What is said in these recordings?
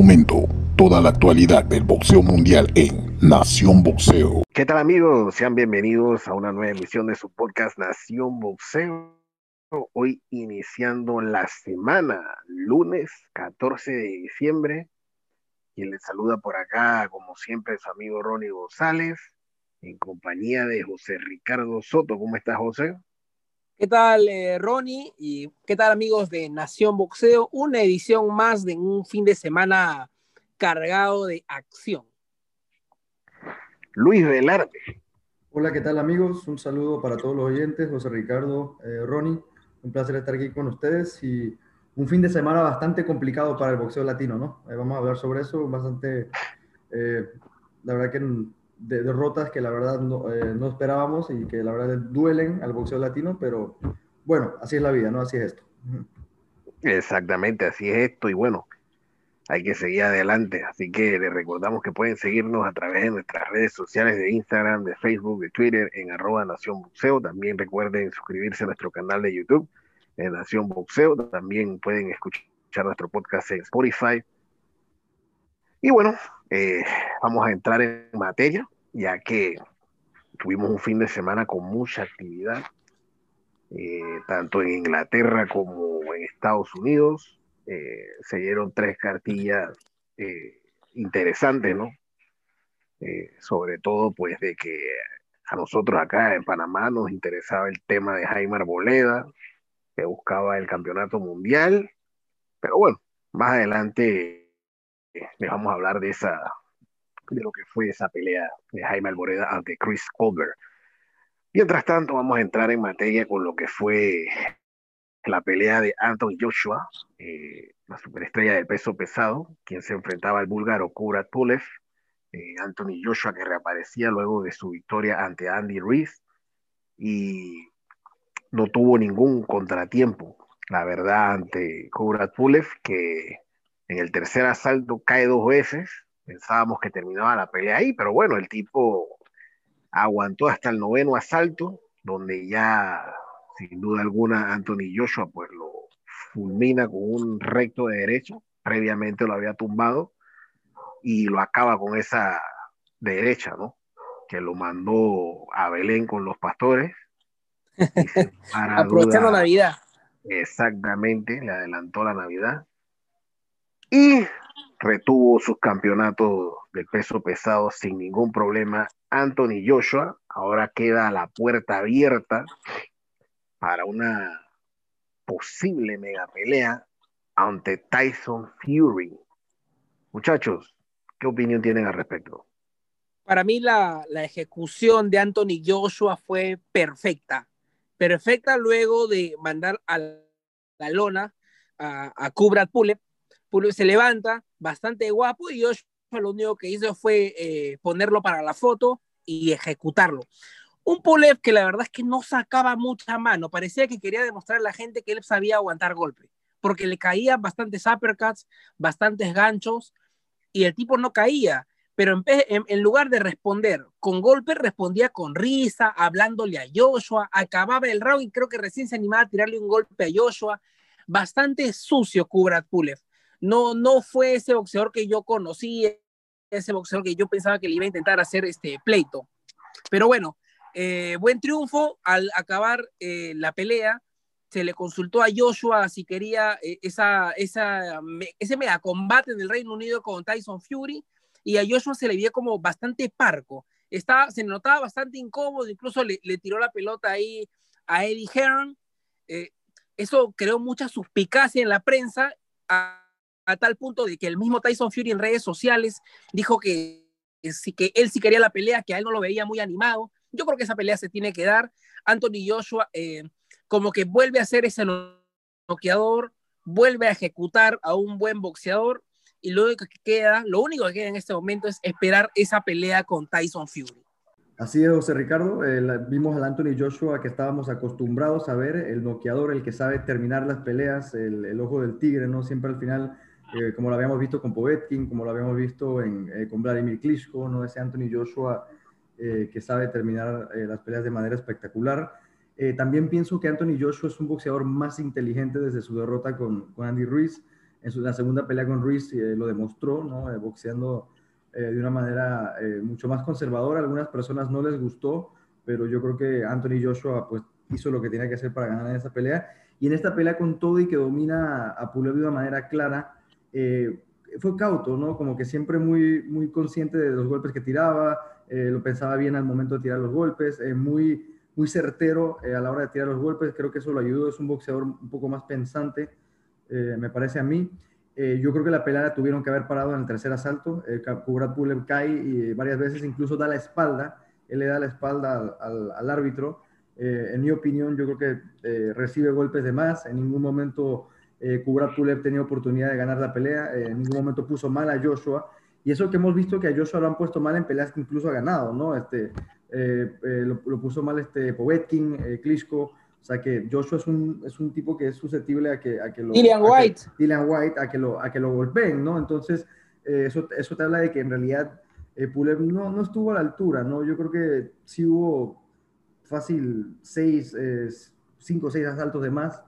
momento toda la actualidad del boxeo mundial en Nación Boxeo. ¿Qué tal amigos? Sean bienvenidos a una nueva emisión de su podcast Nación Boxeo. Hoy iniciando la semana, lunes 14 de diciembre. Quien les saluda por acá, como siempre, su amigo Ronnie González, en compañía de José Ricardo Soto. ¿Cómo estás, José? ¿Qué tal, eh, Ronnie? ¿Y qué tal, amigos de Nación Boxeo? Una edición más de un fin de semana cargado de acción. Luis Velarde. Hola, ¿qué tal, amigos? Un saludo para todos los oyentes, José Ricardo, eh, Ronnie. Un placer estar aquí con ustedes y un fin de semana bastante complicado para el boxeo latino, ¿no? Eh, vamos a hablar sobre eso, bastante, la verdad que de derrotas que la verdad eh, no, esperábamos y que la verdad duelen al boxeo latino, pero bueno, así es la vida, ¿no? Así es esto. Exactamente, así es esto y bueno, hay que seguir adelante, así que les recordamos que pueden seguirnos a través de nuestras redes sociales de Instagram, de Facebook, de Twitter, en arroba Nación Boxeo, también recuerden suscribirse a nuestro canal de YouTube, en Nación Boxeo, también pueden escuchar nuestro podcast en Spotify, y bueno, eh, vamos a entrar en materia, ya que tuvimos un fin de semana con mucha actividad, eh, tanto en Inglaterra como en Estados Unidos. Eh, se dieron tres cartillas interesantes, ¿no? sobre todo, pues, de que a nosotros acá en Panamá nos interesaba el tema de Jaime Arboleda, que buscaba el campeonato mundial, pero bueno, más adelante les vamos a hablar de esa de lo que fue esa pelea de Jaime Alboreda ante Chris Colbert. Mientras tanto, vamos a entrar en materia con lo que fue la pelea de Anthony Joshua, eh, la superestrella del peso pesado, quien se enfrentaba al búlgaro Kurat Pulev. Eh, Anthony Joshua que reaparecía luego de su victoria ante Andy Reese y no tuvo ningún contratiempo, la verdad, ante Kurat Pulev, que en el tercer asalto cae dos veces. Pensábamos que terminaba la pelea ahí, pero bueno, el tipo aguantó hasta el noveno asalto, donde ya, sin duda alguna, Anthony Joshua pues lo fulmina con un recto de derecha. Previamente lo había tumbado y lo acaba con esa derecha, ¿no? Que lo mandó a Belén con los pastores. Aprovechando Navidad. Exactamente, le adelantó la Navidad y retuvo sus campeonatos de peso pesado sin ningún problema. Anthony Joshua ahora queda la puerta abierta para una posible mega pelea ante Tyson Fury. Muchachos, ¿qué opinión tienen al respecto? Para mí la, ejecución de Anthony Joshua fue perfecta. Perfecta luego de mandar a la lona a, a Kubrat Pulev se levanta, bastante guapo, y Joshua lo único que hizo fue eh, ponerlo para la foto y ejecutarlo. Un Pulev que la verdad es que no sacaba mucha mano, parecía que quería demostrar a la gente que él sabía aguantar golpe, porque le caían bastantes uppercuts, bastantes ganchos, y el tipo no caía, pero en, en, lugar de responder con golpe, respondía con risa, hablándole a Joshua, acababa el round y creo que recién se animaba a tirarle un golpe a Joshua, bastante sucio Kubrat Pulev no, no fue ese boxeador que yo conocí, ese boxeador que yo pensaba que le iba a intentar hacer este pleito. Pero bueno, eh, buen triunfo al acabar eh, la pelea. Se le consultó a Joshua si quería eh, esa, esa, ese mega combate en el Reino Unido con Tyson Fury y a Joshua se le vio como bastante parco. Estaba, se notaba bastante incómodo, incluso le, tiró la pelota ahí a Eddie Hearn. eso creó mucha suspicacia en la prensa. A tal punto de que el mismo Tyson Fury en redes sociales dijo que, que él sí quería la pelea, que a él no lo veía muy animado. Yo creo que esa pelea se tiene que dar. Anthony Joshua eh, como que vuelve a ser ese noqueador, vuelve a ejecutar a un buen boxeador y lo único que queda, lo único que queda en este momento es esperar esa pelea con Tyson Fury. Así es, José Ricardo. Eh, vimos al Anthony Joshua que estábamos acostumbrados a ver, el noqueador, el que sabe terminar las peleas, el, el ojo del tigre, ¿no? Siempre al final eh, como lo habíamos visto con Povetkin, como lo habíamos visto en, eh, con Vladimir Klitschko, ¿no? ese Anthony Joshua eh, que sabe terminar las peleas de manera espectacular. también pienso que Anthony Joshua es un boxeador más inteligente desde su derrota con, con Andy Ruiz. en su, la segunda pelea con Ruiz lo demostró, ¿no? boxeando de una manera mucho más conservadora. A algunas personas no les gustó, pero yo creo que Anthony Joshua pues hizo lo que tenía que hacer para ganar en esa pelea. Y en esta pelea con todo y que domina a Pulev de una manera clara, eh, fue cauto, ¿no? Como que siempre muy, muy consciente de los golpes que tiraba, eh, lo pensaba bien al momento de tirar los golpes, eh, muy, muy certero a la hora de tirar los golpes, creo que eso lo ayudó, es un boxeador un poco más pensante, me parece a mí. yo creo que la pelea la tuvieron que haber parado en el tercer asalto, Kubrat Pulev cae y varias veces incluso da la espalda, él le da la espalda al, al árbitro, eh, en mi opinión, yo creo que eh, recibe golpes de más. En ningún momento eh, Kubrat Pulev tenía oportunidad de ganar la pelea. Eh, en ningún momento puso mal a Joshua. Y eso que hemos visto que a Joshua lo han puesto mal en peleas que incluso ha ganado, ¿no? Este, lo, lo, puso mal este Povetkin, Klitschko. O sea que Joshua es un, es un tipo que es susceptible a que, a que lo... Dillian White. Dillian White, a que lo, a que lo golpeen, ¿no? Entonces, eso, eso te habla de que en realidad Pulev no, no estuvo a la altura, ¿no? Yo creo que sí hubo fácil seis, cinco o seis asaltos de más.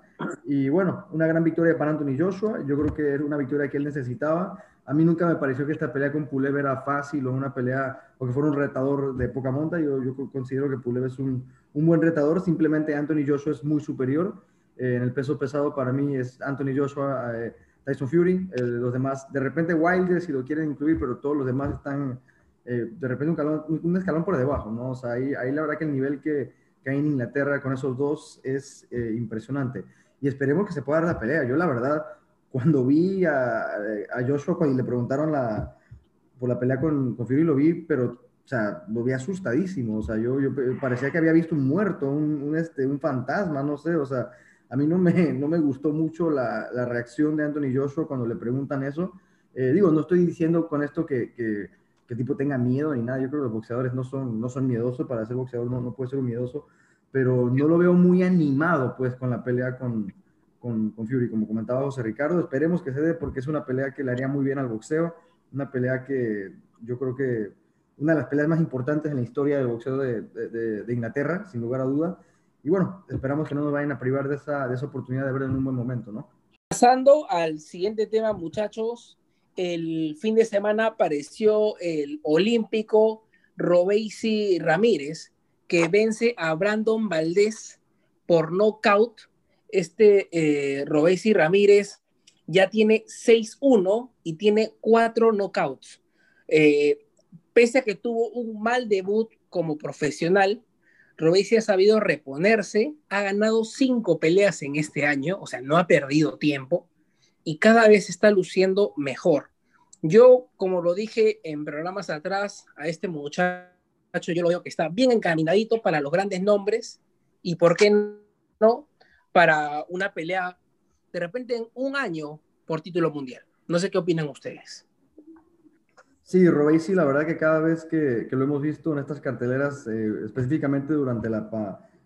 Y bueno, una gran victoria para Anthony Joshua. Yo creo que era una victoria que él necesitaba. A mí nunca me pareció que esta pelea con Pulev era fácil o una pelea o que fuera un retador de poca monta. Yo, yo considero que Pulev es un, un, buen retador. Simplemente Anthony Joshua es muy superior. Eh, en el peso pesado para mí es Anthony Joshua, eh, Tyson Fury. Los demás, de repente Wilder si lo quieren incluir, pero todos los demás están eh, de repente un, un, escalón por debajo, ¿no? O sea, ahí, ahí la verdad que el nivel que, que hay en Inglaterra con esos dos es impresionante. Y esperemos que se pueda dar la pelea. Yo la verdad, cuando vi a, a Joshua, cuando le preguntaron la, por la pelea con, con Fury, lo vi, pero o sea, lo vi asustadísimo. O sea, yo, yo parecía que había visto un muerto, un, un, este, un fantasma, no sé. O sea, a mí no me, no me gustó mucho la, la reacción de Anthony Joshua cuando le preguntan eso. Eh, digo, no estoy diciendo con esto que, que que tipo tenga miedo ni nada. Yo creo que los boxeadores no son, no son miedosos, para ser boxeador no, no puede ser un miedoso, pero no lo veo muy animado pues con la pelea con, con, con, Fury, como comentaba José Ricardo. Esperemos que se dé porque es una pelea que le haría muy bien al boxeo, una pelea que yo creo que una de las peleas más importantes en la historia del boxeo de, de, de Inglaterra, sin lugar a duda. Y bueno, esperamos que no nos vayan a privar de esa, de esa oportunidad de verlo en un buen momento, ¿no? Pasando al siguiente tema, muchachos, el fin de semana apareció el olímpico Robeisi Ramírez, que vence a Brandon Valdés por nocaut. Este eh, Robeisi Ramírez ya tiene 6-1 y tiene 4 knockouts. Eh, pese a que tuvo un mal debut como profesional, Robeisi ha sabido reponerse, ha ganado 5 peleas en este año, o sea, no ha perdido tiempo y cada vez está luciendo mejor. Yo, como lo dije en programas atrás, a este muchacho yo lo veo que está bien encaminadito para los grandes nombres y, ¿por qué no?, para una pelea de repente en un año por título mundial. No sé qué opinan ustedes. Sí, Robesi, la verdad que cada vez que, lo hemos visto en estas carteleras, eh, específicamente durante la,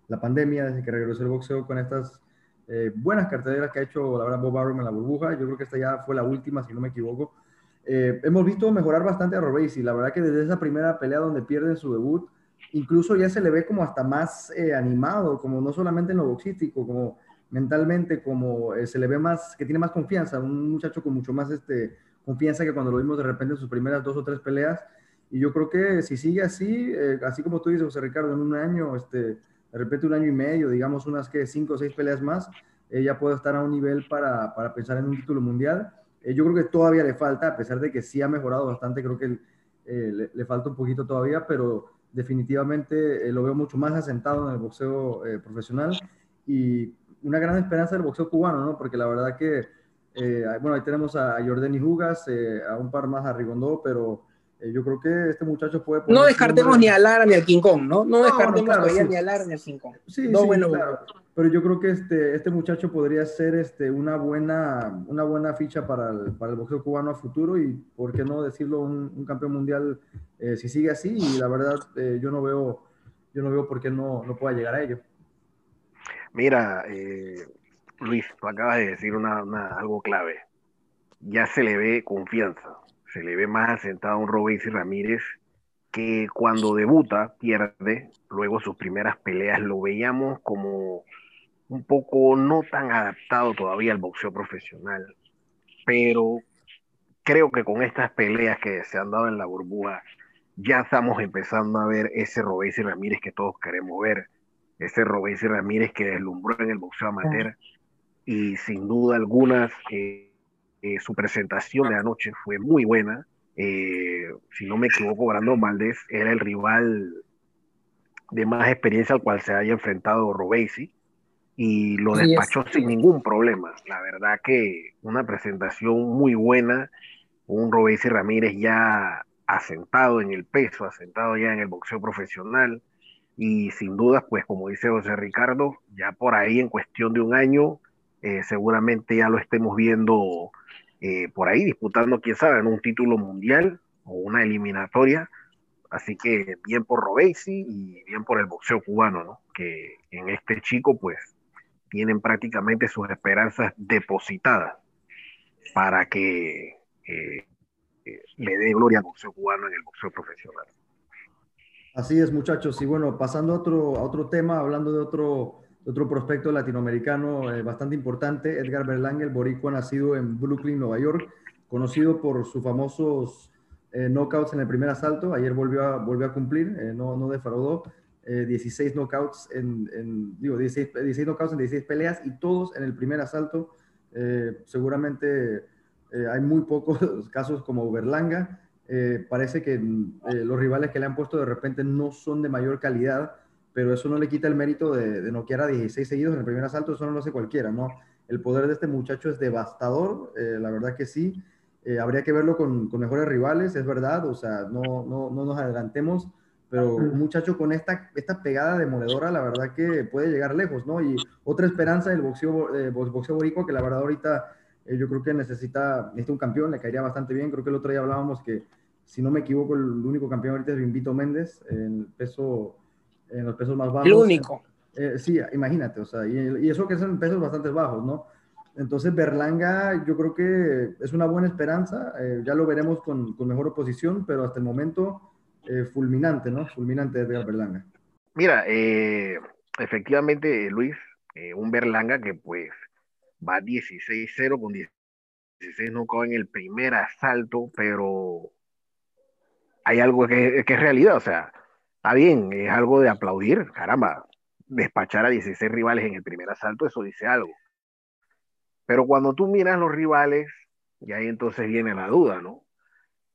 la, pandemia, desde que regresó el boxeo con estas eh, buenas carteleras que ha hecho, la verdad, Bob Arum en la burbuja, yo creo que esta ya fue la última, si no me equivoco, eh, hemos visto mejorar bastante a Robesi. La verdad que desde esa primera pelea donde pierde su debut, incluso ya se le ve como hasta más eh, animado, como no solamente en lo boxístico, como mentalmente, como eh, se le ve más, que tiene más confianza, un muchacho con mucho más este, confianza que cuando lo vimos de repente en sus primeras dos o tres peleas. Y yo creo que si sigue así, así como tú dices, José Ricardo, en un año, este, de repente un año y medio, digamos unas que cinco o seis peleas más, ella puede estar a un nivel para, para pensar en un título mundial. Eh, yo creo que todavía le falta, a pesar de que sí ha mejorado bastante, creo que eh, le, le, falta un poquito todavía, pero definitivamente eh, lo veo mucho más asentado en el boxeo eh, profesional y una gran esperanza del boxeo cubano, ¿no? Porque la verdad que, bueno, ahí tenemos a, Jordani Jugas, a un par más a Rigondó, pero yo creo que este muchacho puede... No descartemos ni a Lara ni al King Kong, ¿no? No, no descartemos no, claro, sí. ni a Lara ni al King Kong. Sí, no, sí bueno, claro. Pero yo creo que este, este muchacho podría ser este, una, buena, una buena ficha para el, para el boxeo cubano a futuro y, ¿por qué no decirlo, un, un campeón mundial eh, si sigue así? Y la verdad, eh, yo no veo yo no veo por qué no, no pueda llegar a ello. Mira, eh, Luis, tú acabas de decir una, algo clave. Ya se le ve confianza se le ve más asentado a un Robesi Ramírez que cuando debuta pierde, luego sus primeras peleas lo veíamos como un poco no tan adaptado todavía al boxeo profesional. pero creo que con estas peleas que se han dado en la burbuja, ya estamos empezando a ver ese Robéis y Ramírez que todos queremos ver, ese Robéis y Ramírez que deslumbró en el boxeo amateur y sin duda alguna eh, eh, su presentación de anoche fue muy buena. Eh, si no me equivoco, Brandon Valdés era el rival de más experiencia al cual se haya enfrentado Robesi y lo despachó sin ningún problema. La verdad que una presentación muy buena, un Robesi Ramírez ya asentado en el peso, asentado ya en el boxeo profesional y sin dudas, pues como dice José Ricardo, ya por ahí en cuestión de un año, eh, seguramente ya lo estemos viendo eh, por ahí disputando, quién sabe, en un título mundial o una eliminatoria. Así que bien por Robesi y bien por el boxeo cubano, ¿no? Que en este chico, pues, tienen prácticamente sus esperanzas depositadas para que eh, le dé gloria al boxeo cubano en el boxeo profesional. Así es, muchachos. Y bueno, pasando a otro, a otro tema, hablando de otro, otro prospecto latinoamericano eh, bastante importante, Edgar Berlanga, el boricua nacido en Brooklyn, Nueva York, conocido por sus famosos eh, knockouts en el primer asalto. Ayer volvió a, volvió a cumplir, eh, no, no defraudó. 16 knockouts en, digo, 16, 16 knockouts en 16 peleas y todos en el primer asalto. seguramente eh, hay muy pocos casos como Berlanga. Eh, parece que eh, los rivales que le han puesto de repente no son de mayor calidad, pero eso no le quita el mérito de, de noquear a 16 seguidos en el primer asalto, eso no lo hace cualquiera, ¿no? El poder de este muchacho es devastador, la verdad que sí. habría que verlo con, con, mejores rivales, es verdad, o sea, no, no, no nos adelantemos, pero un muchacho con esta, esta pegada demoledora, la verdad que puede llegar lejos, ¿no? Y otra esperanza del boxeo, boxeo boricua, que la verdad ahorita eh, yo creo que necesita, necesita un campeón, le caería bastante bien. Creo que el otro día hablábamos que, si no me equivoco, el único campeón ahorita es Invito Méndez en, el peso, en los pesos más bajos. El único. Eh, sí, imagínate, o sea, y, eso que es en pesos bastante bajos, ¿no? Entonces, Berlanga, yo creo que es una buena esperanza. Eh, ya lo veremos con, con, mejor oposición, pero hasta el momento, fulminante, ¿no? Fulminante de Berlanga. Mira, efectivamente, Luis, un Berlanga que pues va 16-0 con 16 no en el primer asalto, pero hay algo que, que, es realidad, o sea, está bien, es algo de aplaudir, caramba, despachar a 16 rivales en el primer asalto, eso dice algo. Pero cuando tú miras los rivales, y ahí entonces viene la duda, ¿no?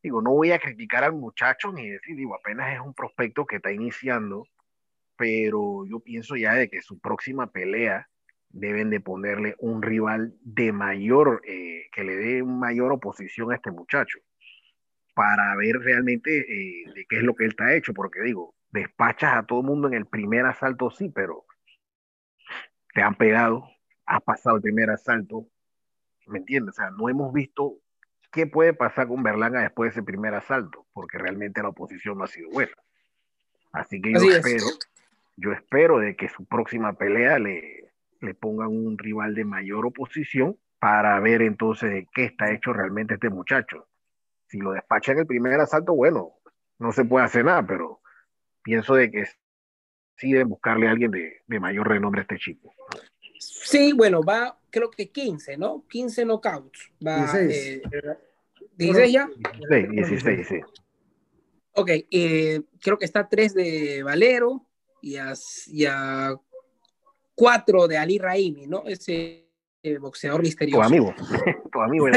Digo, no voy a criticar al muchacho ni decir, digo, apenas es un prospecto que está iniciando, pero yo pienso ya de que su próxima pelea deben de ponerle un rival de mayor, eh, que le dé mayor oposición a este muchacho, para ver realmente eh, de qué es lo que él está hecho, porque digo, despachas a todo el mundo en el primer asalto, sí, pero te han pegado, has pasado el primer asalto, ¿me entiendes? O sea, no hemos visto qué puede pasar con Berlanga después de ese primer asalto, porque realmente la oposición no ha sido buena. Así que yo espero, yo espero de que su próxima pelea le, le pongan un rival de mayor oposición para ver entonces de qué está hecho realmente este muchacho. Si lo despachan el primer asalto, bueno, no se puede hacer nada, pero pienso de que sí deben buscarle a alguien de, mayor renombre a este chico. Sí, bueno, va creo que 15, ¿no? 15 knockouts. Va, 16. Eh, ya? 16, sí. Ok, eh, creo que está 3 de Valero y a, y a cuatro de Ali Raimi, ¿no? Ese eh, boxeador misterioso. Tu amigo, tu amigo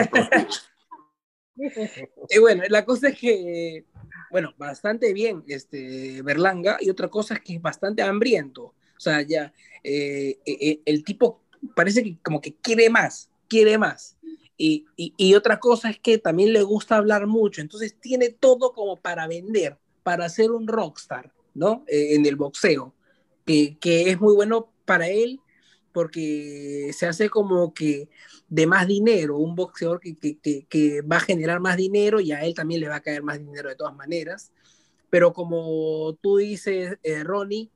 y bueno, la cosa es que, bueno, bastante bien este Berlanga y otra cosa es que es bastante hambriento. O sea, ya eh, eh, el tipo parece que como que quiere más, quiere más. Y, y, otra cosa es que también le gusta hablar mucho, entonces tiene todo como para vender, para ser un rockstar, ¿no? en el boxeo, que, que es muy bueno para él porque se hace como que de más dinero, un boxeador que, que, que, va a generar más dinero y a él también le va a caer más dinero de todas maneras. Pero como tú dices, eh, Ronnie,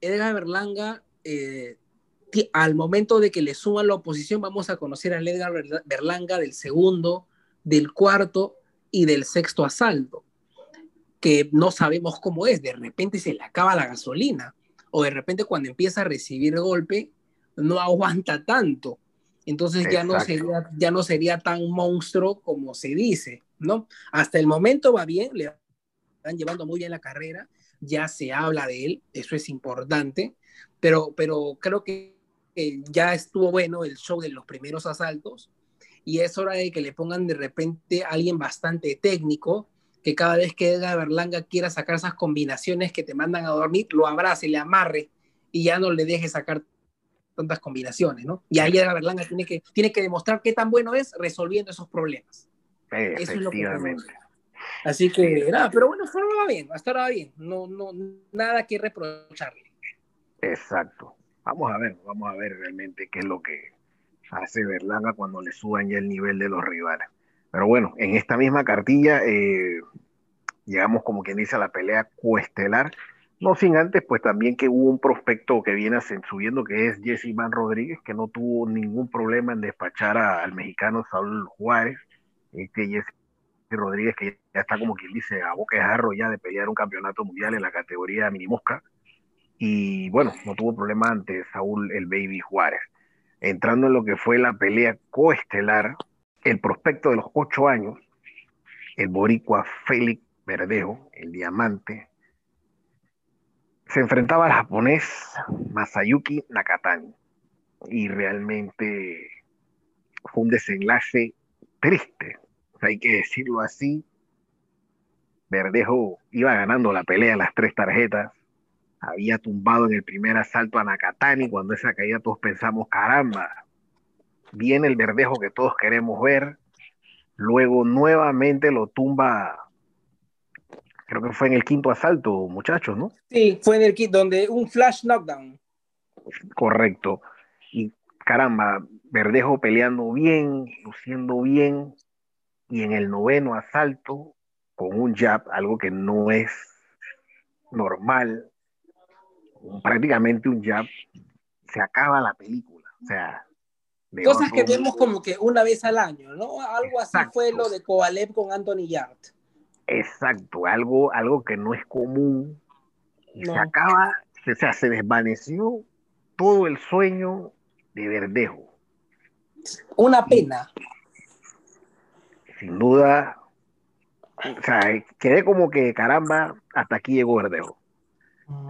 Edgar Berlanga, eh, al momento de que le suman la oposición, vamos a conocer a Edgar Berlanga del segundo, del cuarto y del sexto asalto, que no sabemos cómo es, de repente se le acaba la gasolina o de repente cuando empieza a recibir golpe no aguanta tanto. Entonces ya no, sería, ya no sería tan monstruo como se dice, ¿no? Hasta el momento va bien, le están llevando muy bien la carrera, ya se habla de él, eso es importante, pero, pero creo que ya estuvo bueno el show de los primeros asaltos y es hora de que le pongan de repente a alguien bastante técnico, que cada vez que Edgar Berlanga quiera sacar esas combinaciones que te mandan a dormir, lo abrace, le amarre y ya no le deje sacar tantas combinaciones, ¿no? Y ahí Edgar Berlanga tiene que, tiene que demostrar qué tan bueno es resolviendo esos problemas. Efectivamente. Así que, nada, pero bueno, hasta va bien, hasta ahora bien. No, no, nada que reprocharle. Exacto. Vamos a ver, vamos a ver realmente qué es lo que hace Berlanga cuando le suban ya el nivel de los rivales. Pero bueno, en esta misma cartilla eh, llegamos como quien dice a la pelea cuestelar. No sin antes, pues también que hubo un prospecto que viene subiendo, que es Jesse Van Rodríguez, que no tuvo ningún problema en despachar al mexicano Saúl Juárez. Este Jesse Rodríguez, que ya está como quien dice a boca de jarro ya de pelear un campeonato mundial en la categoría mini mosca. Y bueno, no tuvo problema ante Saúl el Baby Juárez. Entrando en lo que fue la pelea coestelar, el prospecto de los ocho años, el boricua Félix Verdejo, el diamante, se enfrentaba al japonés Masayuki Nakatani. Y realmente fue un desenlace triste, hay que decirlo así. Verdejo iba ganando la pelea las tres tarjetas, había tumbado en el primer asalto a Nakatani, cuando esa caída todos pensamos, caramba, viene el verdejo que todos queremos ver, luego nuevamente lo tumba, creo que fue en el quinto asalto, muchachos, ¿no? Sí, fue en el quinto, donde un flash knockdown. Correcto. Y caramba, Verdejo peleando bien, luciendo bien, y en el noveno asalto, con un jab, algo que no es normal, prácticamente un jab, se acaba la película. O sea, Cosas que vemos como que una vez al año, ¿no? Algo así fue lo de Kovalev con Anthony Yard. Exacto, algo, algo que no es común. Se acaba, o sea, se desvaneció todo el sueño de Verdejo. Una pena. Sin duda, o sea, quedé como que caramba, hasta aquí llegó Verdejo.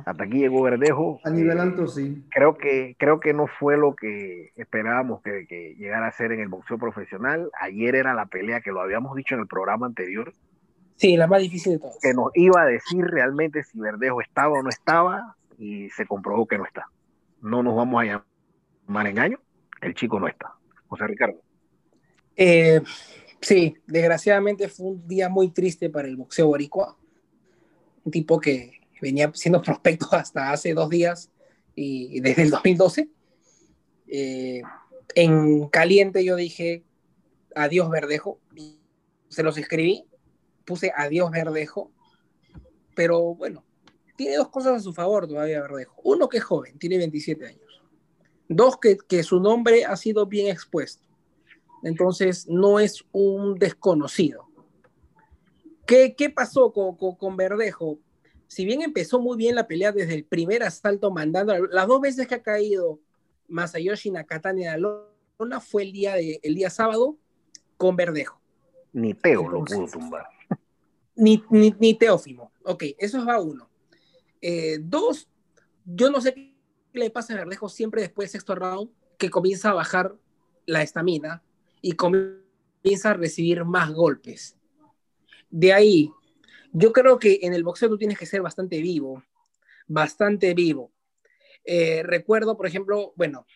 Hasta aquí llegó Verdejo. A nivel eh, alto, sí. Creo que, creo que no fue lo que esperábamos que, que, llegara a ser en el boxeo profesional. Ayer era la pelea que lo habíamos dicho en el programa anterior. Sí, la más difícil de todas. Que nos iba a decir realmente si Verdejo estaba o no estaba y se comprobó que no está. No nos vamos a llamar engaño, el chico no está. José Ricardo. Eh, sí, desgraciadamente fue un día muy triste para el boxeo boricua. Un tipo que venía siendo prospecto hasta hace dos días y desde el 2012. Eh, en caliente yo dije adiós Verdejo, se los escribí, puse adiós Verdejo, pero bueno, tiene dos cosas a su favor todavía Verdejo. Uno que es joven, tiene 27 años. Dos, que, que su nombre ha sido bien expuesto. Entonces, no es un desconocido. ¿Qué, qué pasó con, con, con Verdejo? si bien empezó muy bien la pelea desde el primer asalto mandando, las dos veces que ha caído Masayoshi Nakatani a la lona fue el día, de, el día sábado con Verdejo. Ni Teo lo pudo tumbar. Ni, ni, ni, Teófimo. Ok, eso es va uno. Eh, dos, yo no sé qué le pasa a Verdejo siempre después del sexto round, que comienza a bajar la estamina y comienza a recibir más golpes. De ahí, yo creo que en el boxeo tú tienes que ser bastante vivo, bastante vivo. Eh, recuerdo, por ejemplo, bueno,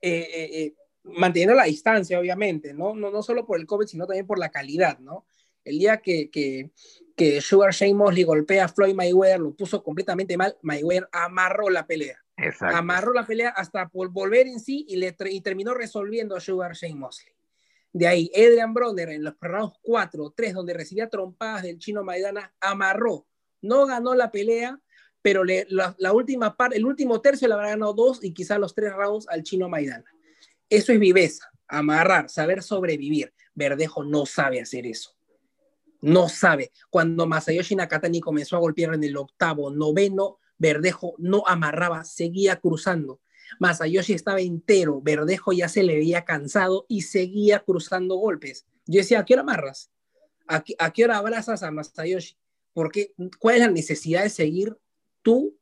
eh, eh, manteniendo la distancia, obviamente, ¿no? ¿no? No solo por el COVID, sino también por la calidad, ¿no? El día que, que, que Sugar Shane Mosley golpea a Floyd Mayweather, lo puso completamente mal, Mayweather amarró la pelea. Amarró la pelea hasta volver en sí y, terminó resolviendo a Sugar Shane Mosley. De ahí, Adrian Bronner en los rounds 4, 3, donde recibía trompadas del chino Maidana, amarró. No ganó la pelea, pero la, última parte, el último tercio le habrá ganado dos y quizás los tres rounds al chino Maidana. Eso es viveza, amarrar, saber sobrevivir. Verdejo no sabe hacer eso. No sabe. Cuando Masayoshi Nakatani comenzó a golpear en el octavo, noveno, Verdejo no amarraba, seguía cruzando. Masayoshi estaba entero, Verdejo ya se le veía cansado y seguía cruzando golpes. Yo decía, ¿a qué hora amarras? ¿A qué, hora abrazas a Masayoshi? Porque, ¿Cuál es la necesidad de seguir tú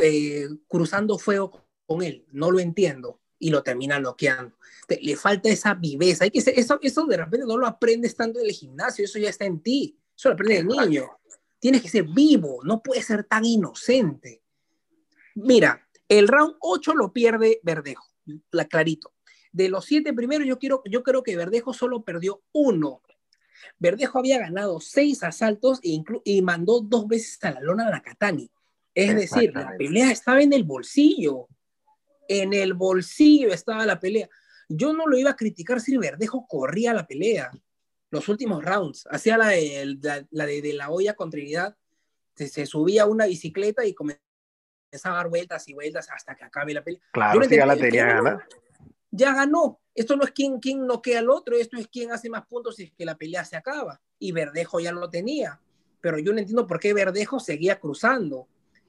eh, cruzando fuego con él? No lo entiendo. Y lo termina bloqueando. le falta esa viveza. Hay que eso, eso de repente no lo aprendes tanto en el gimnasio, eso ya está en ti. Eso lo aprende el niño. Tienes que ser vivo, no puedes ser tan inocente. Mira, el round 8 lo pierde Verdejo, la clarito. De los siete primeros, yo, quiero, yo creo que Verdejo solo perdió uno. Verdejo había ganado seis asaltos e y mandó dos veces a la lona a la Katani. Es decir, la pelea estaba en el bolsillo. En el bolsillo estaba la pelea. Yo no lo iba a criticar si Verdejo corría la pelea. Los últimos rounds. Hacía la de la, de, la olla con Trinidad. Se, se subía a una bicicleta y comenzaba a dar vueltas y vueltas hasta que acabe la pelea. Claro, si ya la tenía ganada. Ya ganó. Esto no es quien, quien noquea al otro, esto es quien hace más puntos y es que la pelea se acaba. Y Verdejo ya lo tenía. Pero yo no entiendo por qué Verdejo seguía cruzando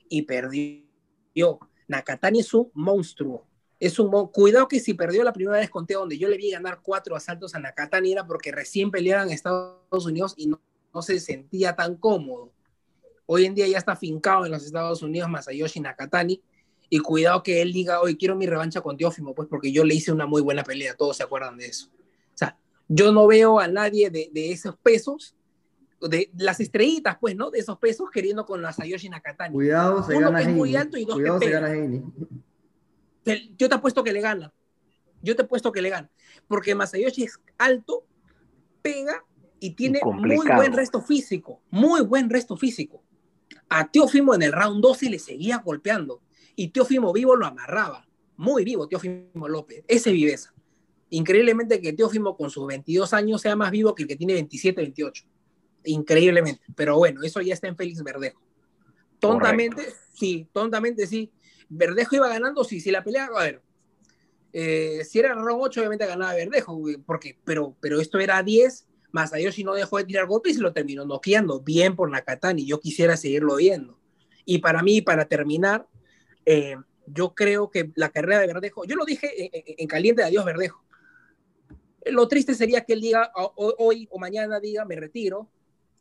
y perdió. Nakatani es un monstruo. Es un cuidado que si perdió la primera vez conté donde yo le vi ganar cuatro asaltos a Nakatani era porque recién peleaban en Estados Unidos y no, no se sentía tan cómodo. Hoy en día ya está fincado en los Estados Unidos Masayoshi Nakatani. Y cuidado que él diga, hoy quiero mi revancha con Teófimo, pues porque yo le hice una muy buena pelea, todos se acuerdan de eso. O sea, yo no veo a nadie de, de esos pesos, de las estrellitas, pues, ¿no? De esos pesos queriendo con Masayoshi Nakatani. Cuidado, se Uno gana que es muy alto y dos Cuidado, que se gana Yo te apuesto que le gana. Yo te apuesto que le gana. Porque Masayoshi es alto, pega y tiene muy buen resto físico. Muy buen resto físico. A Teófimo en el round 12 le seguía golpeando y Teófimo vivo lo amarraba. Muy vivo Teófimo López, ese viveza. Increíblemente que Teófimo con sus 22 años sea más vivo que el que tiene 27, 28. Increíblemente. Pero bueno, eso ya está en Félix Verdejo. Tontamente, Correcto. sí, tontamente sí. Verdejo iba ganando, sí, si la pelea, a ver, eh, si era round 8, obviamente ganaba Verdejo, porque, pero, pero esto era 10 Masayoshi no dejó de tirar golpes y lo terminó noqueando. Bien por Nakatani, yo quisiera seguirlo viendo. Y para mí, para terminar, eh, yo creo que la carrera de Verdejo, yo lo dije en, en caliente de adiós Verdejo. Lo triste sería que él diga hoy o mañana diga me retiro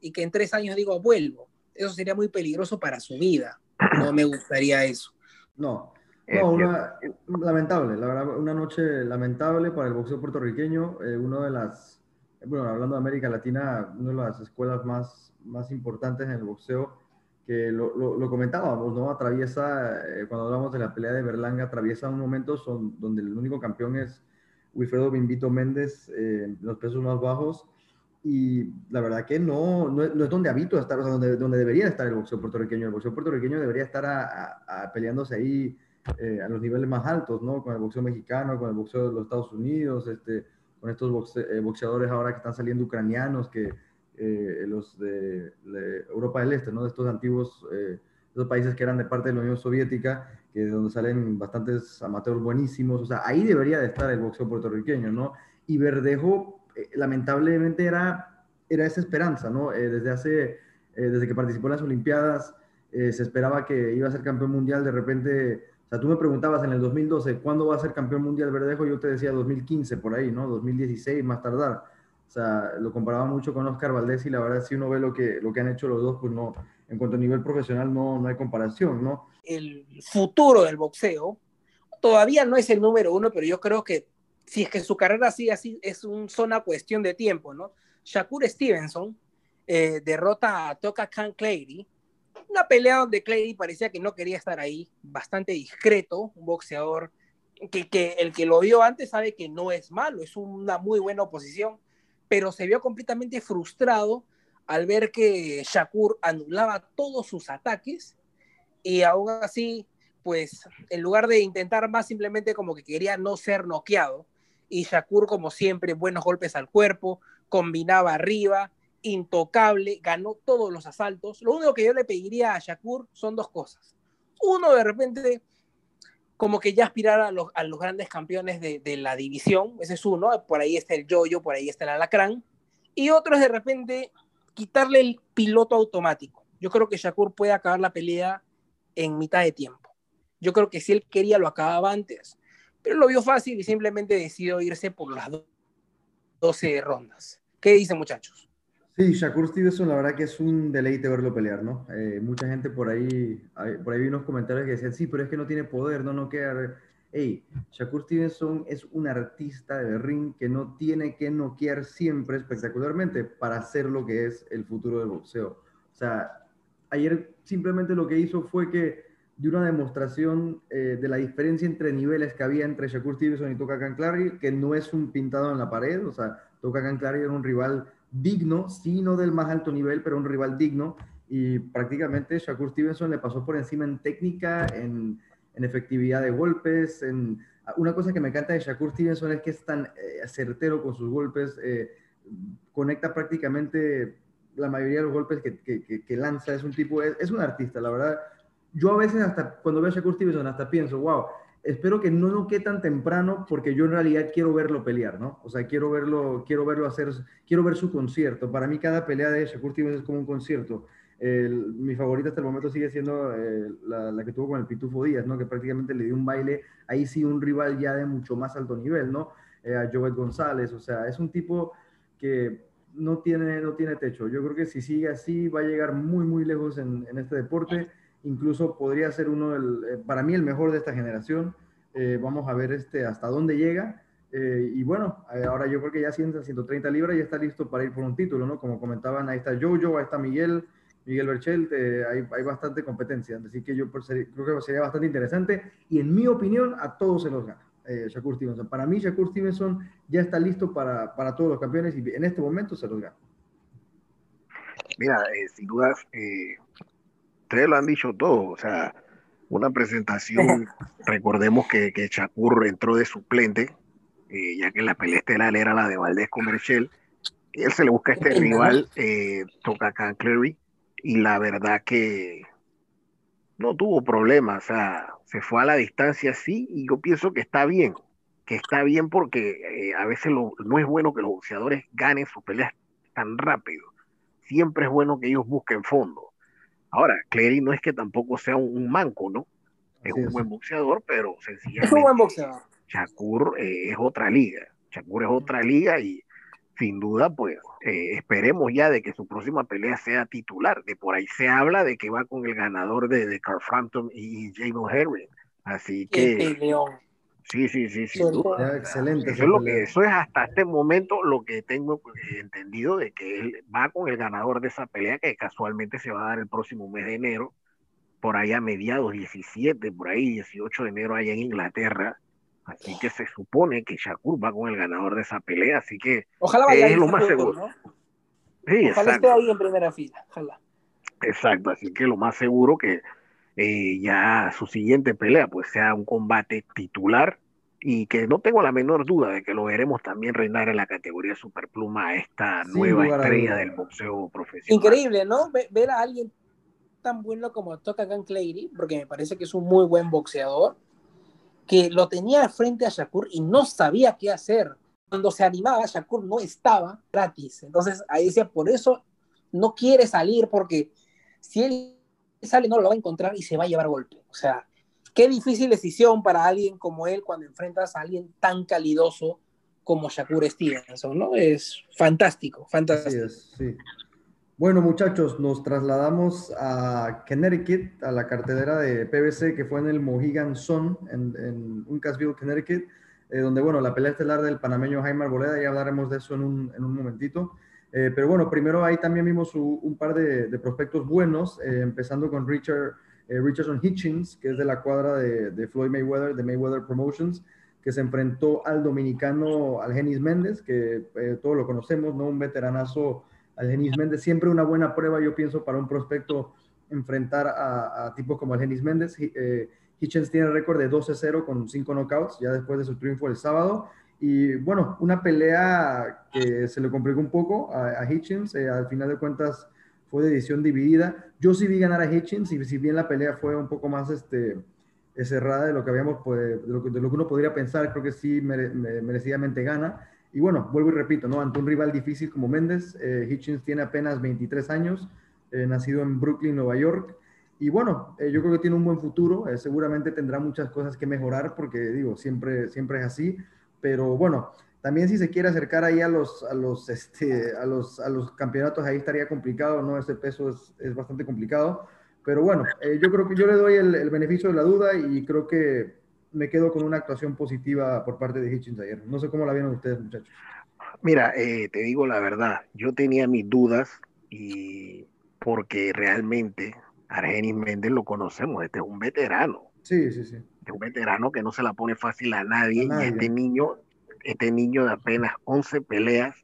y que en tres años digo vuelvo. Eso sería muy peligroso para su vida. No me gustaría eso. No, no, una, lamentable, la verdad, una noche lamentable para el boxeo puertorriqueño, eh, uno de las bueno, hablando de América Latina, una de las escuelas más, más importantes en el boxeo, que lo, lo, lo comentábamos, ¿no? Atraviesa, eh, cuando hablamos de la pelea de Berlanga, atraviesa un momento son, donde el único campeón es Wilfredo Bimbito Méndez, eh, los pesos más bajos, y la verdad que no, no, no es donde habito estar, o sea, donde, donde, debería estar el boxeo puertorriqueño. El boxeo puertorriqueño debería estar a, a, a peleándose ahí eh, a los niveles más altos, ¿no? Con el boxeo mexicano, con el boxeo de los Estados Unidos, este con estos boxe, eh, boxeadores ahora que están saliendo ucranianos, que eh, los de, de, Europa del Este, ¿no? de estos antiguos eh, esos países que eran de parte de la Unión Soviética, que de donde salen bastantes amateurs buenísimos, o sea, ahí debería de estar el boxeo puertorriqueño, ¿no? Y Verdejo, eh, lamentablemente, era, era esa esperanza, ¿no? desde hace, desde que participó en las Olimpiadas, se esperaba que iba a ser campeón mundial, de repente o sea, tú me preguntabas en el 2012, ¿cuándo va a ser campeón mundial Verdejo? Yo te decía 2015, por ahí, ¿no? 2016, más tardar. O sea, lo comparaba mucho con Oscar Valdés y la verdad, si uno ve lo que, lo que han hecho los dos, pues no, en cuanto a nivel profesional, no, no hay comparación, ¿no? El futuro del boxeo todavía no es el número uno, pero yo creo que si es que su carrera sigue así, es un, una cuestión de tiempo, ¿no? Shakur Stevenson eh, derrota a Toka Khan Clary una pelea donde Clay parecía que no quería estar ahí, bastante discreto, un boxeador que, que, el que lo vio antes sabe que no es malo, es una muy buena oposición, pero se vio completamente frustrado al ver que Shakur anulaba todos sus ataques y aún así, pues en lugar de intentar más, simplemente como que quería no ser noqueado. Y Shakur, como siempre, buenos golpes al cuerpo, combinaba arriba, intocable, ganó todos los asaltos. Lo único que yo le pediría a Shakur son dos cosas. Uno, de repente, como que ya aspirar a los, a los grandes campeones de, de, la división, ese es uno, por ahí está el Yoyo, por ahí está el Alacrán. Y otro es de repente quitarle el piloto automático. Yo creo que Shakur puede acabar la pelea en mitad de tiempo. Yo creo que si él quería lo acababa antes, pero lo vio fácil y simplemente decidió irse por las 12 rondas. ¿Qué dicen muchachos? Sí, Shakur Stevenson, la verdad que es un deleite verlo pelear, ¿no? Eh, mucha gente por ahí, por ahí vi unos comentarios que decían, sí, pero es que no tiene poder, no, no queda. Hey, Shakur Stevenson es un artista de ring que no tiene que noquear siempre espectacularmente para hacer lo que es el futuro del boxeo. O sea, ayer simplemente lo que hizo fue que dio una demostración eh, de la diferencia entre niveles que había entre Shakur Stevenson y Toka Clary, que no es un pintado en la pared, o sea, Toka Clary era un rival digno, sí no del más alto nivel, pero un rival digno, y prácticamente Shakur Stevenson le pasó por encima en técnica, en, en efectividad de golpes, en... Una cosa que me encanta de Shakur Stevenson es que es tan eh, certero con sus golpes, eh, conecta prácticamente la mayoría de los golpes que, que, que lanza, es un tipo, es, es, un artista, la verdad. Yo a veces hasta cuando veo a Shakur Stevenson hasta pienso, wow, espero que no no quede tan temprano porque yo en realidad quiero verlo pelear, ¿no? O sea, quiero verlo, quiero verlo hacer, quiero ver su concierto. Para mí cada pelea de Shakur Stevenson es como un concierto. Mi favorita hasta el momento sigue siendo eh, la, que tuvo con el Pitufo Díaz, ¿no? Que prácticamente le dio un baile, ahí sí un rival ya de mucho más alto nivel, ¿no? Eh, a Jovet González, o sea, es un tipo que no tiene, no tiene techo. Yo creo que si sigue así va a llegar muy, muy lejos en este deporte incluso podría ser uno, del, eh, para mí, el mejor de esta generación. Eh, vamos a ver este, hasta dónde llega. Eh, y bueno, ahora yo creo que ya 130 libras ya está listo para ir por un título, ¿no? Como comentaban, ahí está Jojo, ahí está Miguel, Miguel Berchelt, hay, hay, bastante competencia. Así que yo creo que sería bastante interesante. Y en mi opinión, a todos se los gana. Shakur Stevenson. Para mí, Shakur Stevenson ya está listo para, para, todos los campeones y en este momento se los gana. Mira, sin dudas, ustedes lo han dicho todo, o sea, una presentación, recordemos que, que Shakur entró de suplente, eh, ya que la pelea estelar era la de Valdés con Merchel, y él se le busca a este rival, eh, Cleary, y la verdad que no tuvo problemas, o sea, se fue a la distancia sí, y yo pienso que está bien, que está bien porque eh, a veces lo, no es bueno que los boxeadores ganen sus peleas tan rápido, siempre es bueno que ellos busquen fondo Ahora, Clary no es que tampoco sea un, manco, ¿no? Es un buen boxeador, pero sencillamente. Es un buen boxeador. Shakur eh, es otra liga. Shakur es otra liga y sin duda, pues eh, esperemos ya de que su próxima pelea sea titular. De por ahí se habla de que va con el ganador de, de Carl Frampton y Jamie Henry. Así que. Sí, sí, sí, sí. excelente. Eso es, lo que, eso es hasta este momento lo que tengo eh, entendido de que él va con el ganador de esa pelea que casualmente se va a dar el próximo mes de enero, por ahí a mediados 17, por ahí 18 de enero allá en Inglaterra. Así que se supone que Shakur va con el ganador de esa pelea, así que ojalá vaya es lo más seguro. ¿no? Sí, ojalá esté ahí en primera fila, ojalá. Exacto, así que lo más seguro que eh, ya su siguiente pelea pues sea un combate titular y que no tengo la menor duda de que lo veremos también reinar en la categoría superpluma a esta nueva estrella del boxeo profesional. Increíble, ¿no? Ver a alguien tan bueno como Tokagan Clary, porque me parece que es un muy buen boxeador, que lo tenía frente a Shakur y no sabía qué hacer. Cuando se animaba, Shakur no estaba gratis. Entonces ahí decía, por eso no quiere salir, porque si él sale no lo va a encontrar y se va a llevar golpe. O sea, qué difícil decisión para alguien como él cuando enfrentas a alguien tan calidoso como Shakur Stevenson, ¿no? Es fantástico, fantástico. sí. Bueno, muchachos, nos trasladamos a Connecticut, a la cartelera de PBC que fue en el Mohegan Sun, en, en Uncasville, Connecticut, eh, donde, bueno, la pelea estelar del panameño Jaime Arboleda, ya hablaremos de eso en un, en un momentito. Eh, pero bueno, primero ahí también vimos un par de, prospectos buenos, eh, empezando con Richard, eh, Richardson Hitchens, que es de la cuadra de, de, Floyd Mayweather, de Mayweather Promotions, que se enfrentó al dominicano Algenis Méndez, que todos lo conocemos, ¿no? Un veteranazo Algenis Méndez, siempre una buena prueba, yo pienso, para un prospecto enfrentar a, a tipos como Algenis Méndez. Hitchens tiene récord de 12-0 con 5 knockouts, ya después de su triunfo el sábado. Y bueno, una pelea que se le complicó un poco a, a Hitchens, eh, al final de cuentas fue de edición dividida. Yo sí vi ganar a Hitchens y si bien la pelea fue un poco más este, cerrada de lo que habíamos, de de lo que uno podría pensar, creo que sí mere, merecidamente gana. Y bueno, vuelvo y repito, ¿no? Ante un rival difícil como Méndez, eh, Hitchens tiene apenas 23 años, eh, nacido en Brooklyn, Nueva York. Y bueno, yo creo que tiene un buen futuro. seguramente tendrá muchas cosas que mejorar porque, digo, siempre, siempre es así. Pero bueno, también si se quiere acercar ahí a los, a los, este, a los, a los campeonatos, ahí estaría complicado, ¿no? Ese peso es, es bastante complicado. Pero bueno, eh, yo creo que yo le doy el, beneficio de la duda y creo que me quedo con una actuación positiva por parte de Hitchens ayer. No sé cómo la vieron ustedes, muchachos. Mira, eh, te digo la verdad, yo tenía mis dudas y porque realmente Argenis Méndez lo conocemos, este es un veterano. Sí, sí, sí. Es un veterano que no se la pone fácil a nadie, a nadie. y este niño este niño de apenas 11 peleas,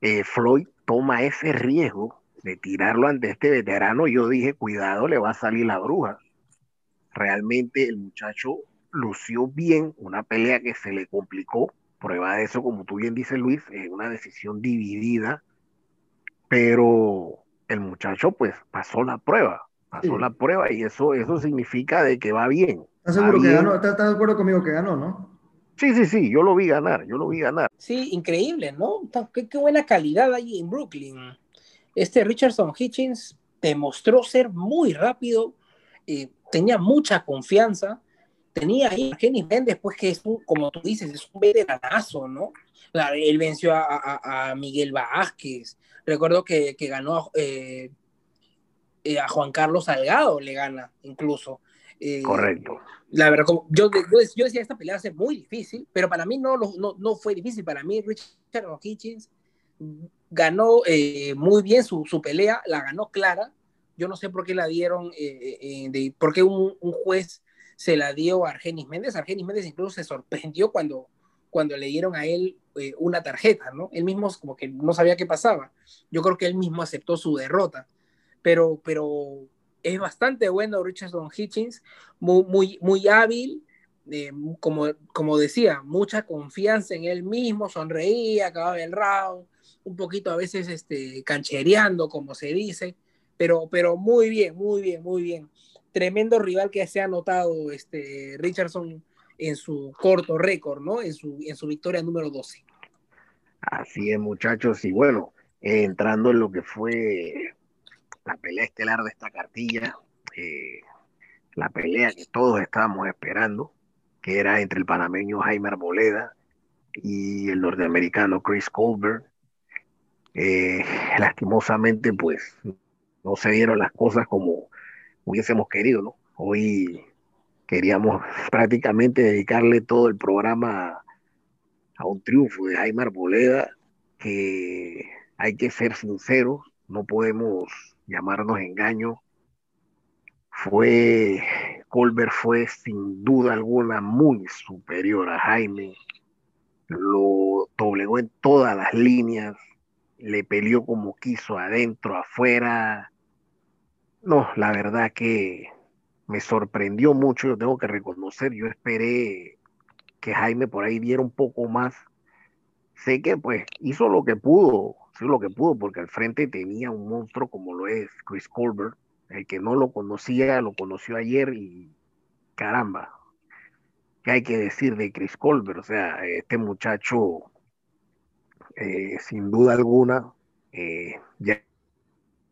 eh, Floyd toma ese riesgo de tirarlo ante este veterano. Yo dije, cuidado, le va a salir la bruja. Realmente el muchacho lució bien, una pelea que se le complicó. Prueba de eso, como tú bien dices, Luis, es una decisión dividida, pero el muchacho pues pasó la prueba, pasó la prueba y eso, eso significa de que va bien. ¿Estás seguro que ganó? ¿Estás de acuerdo conmigo que ganó, no? Sí, sí, sí, yo lo vi ganar, yo lo vi ganar. Sí, increíble, ¿no? Qué, qué buena calidad ahí en Brooklyn. Este Richardson Hitchens demostró ser muy rápido, eh, tenía mucha confianza, tenía ahí a Kenny Méndez, pues que es como tú dices, es un veteranazo, ¿no? él venció a, a, Miguel Vázquez, recuerdo que, que ganó eh, eh, a Juan Carlos Salgado, le gana incluso. Correcto la verdad, como yo, yo, decía, esta pelea va a ser muy difícil, pero para mí no, no, no fue difícil. Para mí, Richard Hitchens ganó eh, muy bien su, su, pelea, la ganó clara. Yo no sé por qué la dieron, eh, eh, de, por qué un, un, juez se la dio a Argenis Méndez. Argenis Méndez incluso se sorprendió cuando, cuando le dieron a él una tarjeta, ¿no? Él mismo como que no sabía qué pasaba. Yo creo que él mismo aceptó su derrota. Pero, pero es bastante bueno Richardson Hitchens, muy, muy, muy hábil, eh, como, como decía, mucha confianza en él mismo, sonreía, acababa el round, un poquito a veces este, canchereando, como se dice, pero, pero muy bien, muy bien, muy bien. Tremendo rival que se ha notado este, Richardson en su corto récord, ¿no? En su, en su victoria número 12. Así es, muchachos, y bueno, entrando en lo que fue la pelea estelar de esta cartilla, eh, la pelea que todos estábamos esperando, que era entre el panameño Jaime Arboleda y el norteamericano Chris Colbert. Eh, lastimosamente, pues no se dieron las cosas como hubiésemos querido, ¿no? Hoy queríamos prácticamente dedicarle todo el programa a un triunfo de Jaime Arboleda, que hay que ser sinceros, no podemos llamarnos engaño, fue, Colbert fue sin duda alguna muy superior a Jaime, lo doblegó en todas las líneas, le peleó como quiso adentro, afuera. No, la verdad que me sorprendió mucho, yo tengo que reconocer, yo esperé que Jaime por ahí diera un poco más. Sé que pues hizo lo que pudo, hizo lo que pudo, porque al frente tenía un monstruo como lo es Chris Colbert, el que no lo conocía, lo conoció ayer y caramba, ¿qué hay que decir de Chris Colbert? O sea, este muchacho, eh, sin duda alguna, eh, ya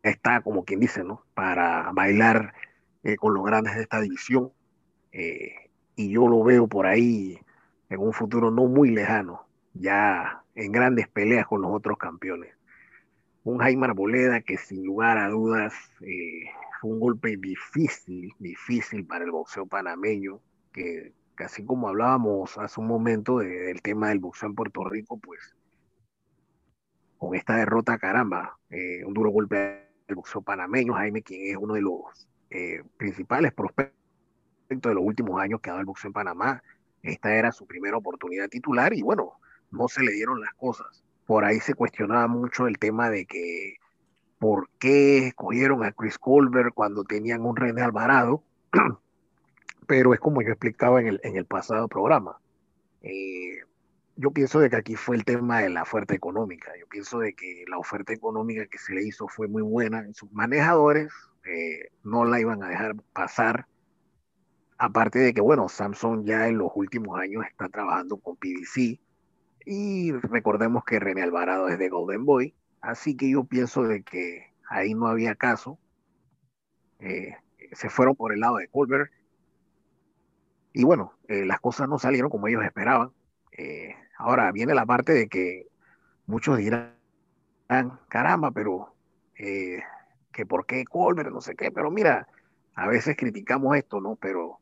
está, como quien dice, ¿no? Para bailar eh, con los grandes de esta división. y yo lo veo por ahí en un futuro no muy lejano, ya en grandes peleas con los otros campeones. Un Jaime Arboleda que sin lugar a dudas eh, fue un golpe difícil, difícil para el boxeo panameño, que así como hablábamos hace un momento del tema del boxeo en Puerto Rico, pues con esta derrota, caramba, eh, un duro golpe al boxeo panameño, Jaime, quien es uno de los eh, principales prospectos de los últimos años que ha dado el boxeo en Panamá. Esta era su primera oportunidad titular y bueno, no se le dieron las cosas. Por ahí se cuestionaba mucho el tema de que por qué escogieron a Chris Colbert cuando tenían un René Alvarado, pero es como yo explicaba en el, en el pasado programa. Eh, yo pienso de que aquí fue el tema de la oferta económica. Yo pienso de que la oferta económica que se le hizo fue muy buena. Sus manejadores eh, no la iban a dejar pasar. Aparte de que, bueno, Samsung ya en los últimos años está trabajando con PVC y recordemos que René Alvarado es de Golden Boy, así que yo pienso de que ahí no había caso. Eh, se fueron por el lado de Colbert. Y bueno, eh, las cosas no salieron como ellos esperaban. Eh, ahora viene la parte de que muchos dirán, caramba, pero que por qué Colbert, no sé qué, pero mira, a veces criticamos esto, ¿no? Pero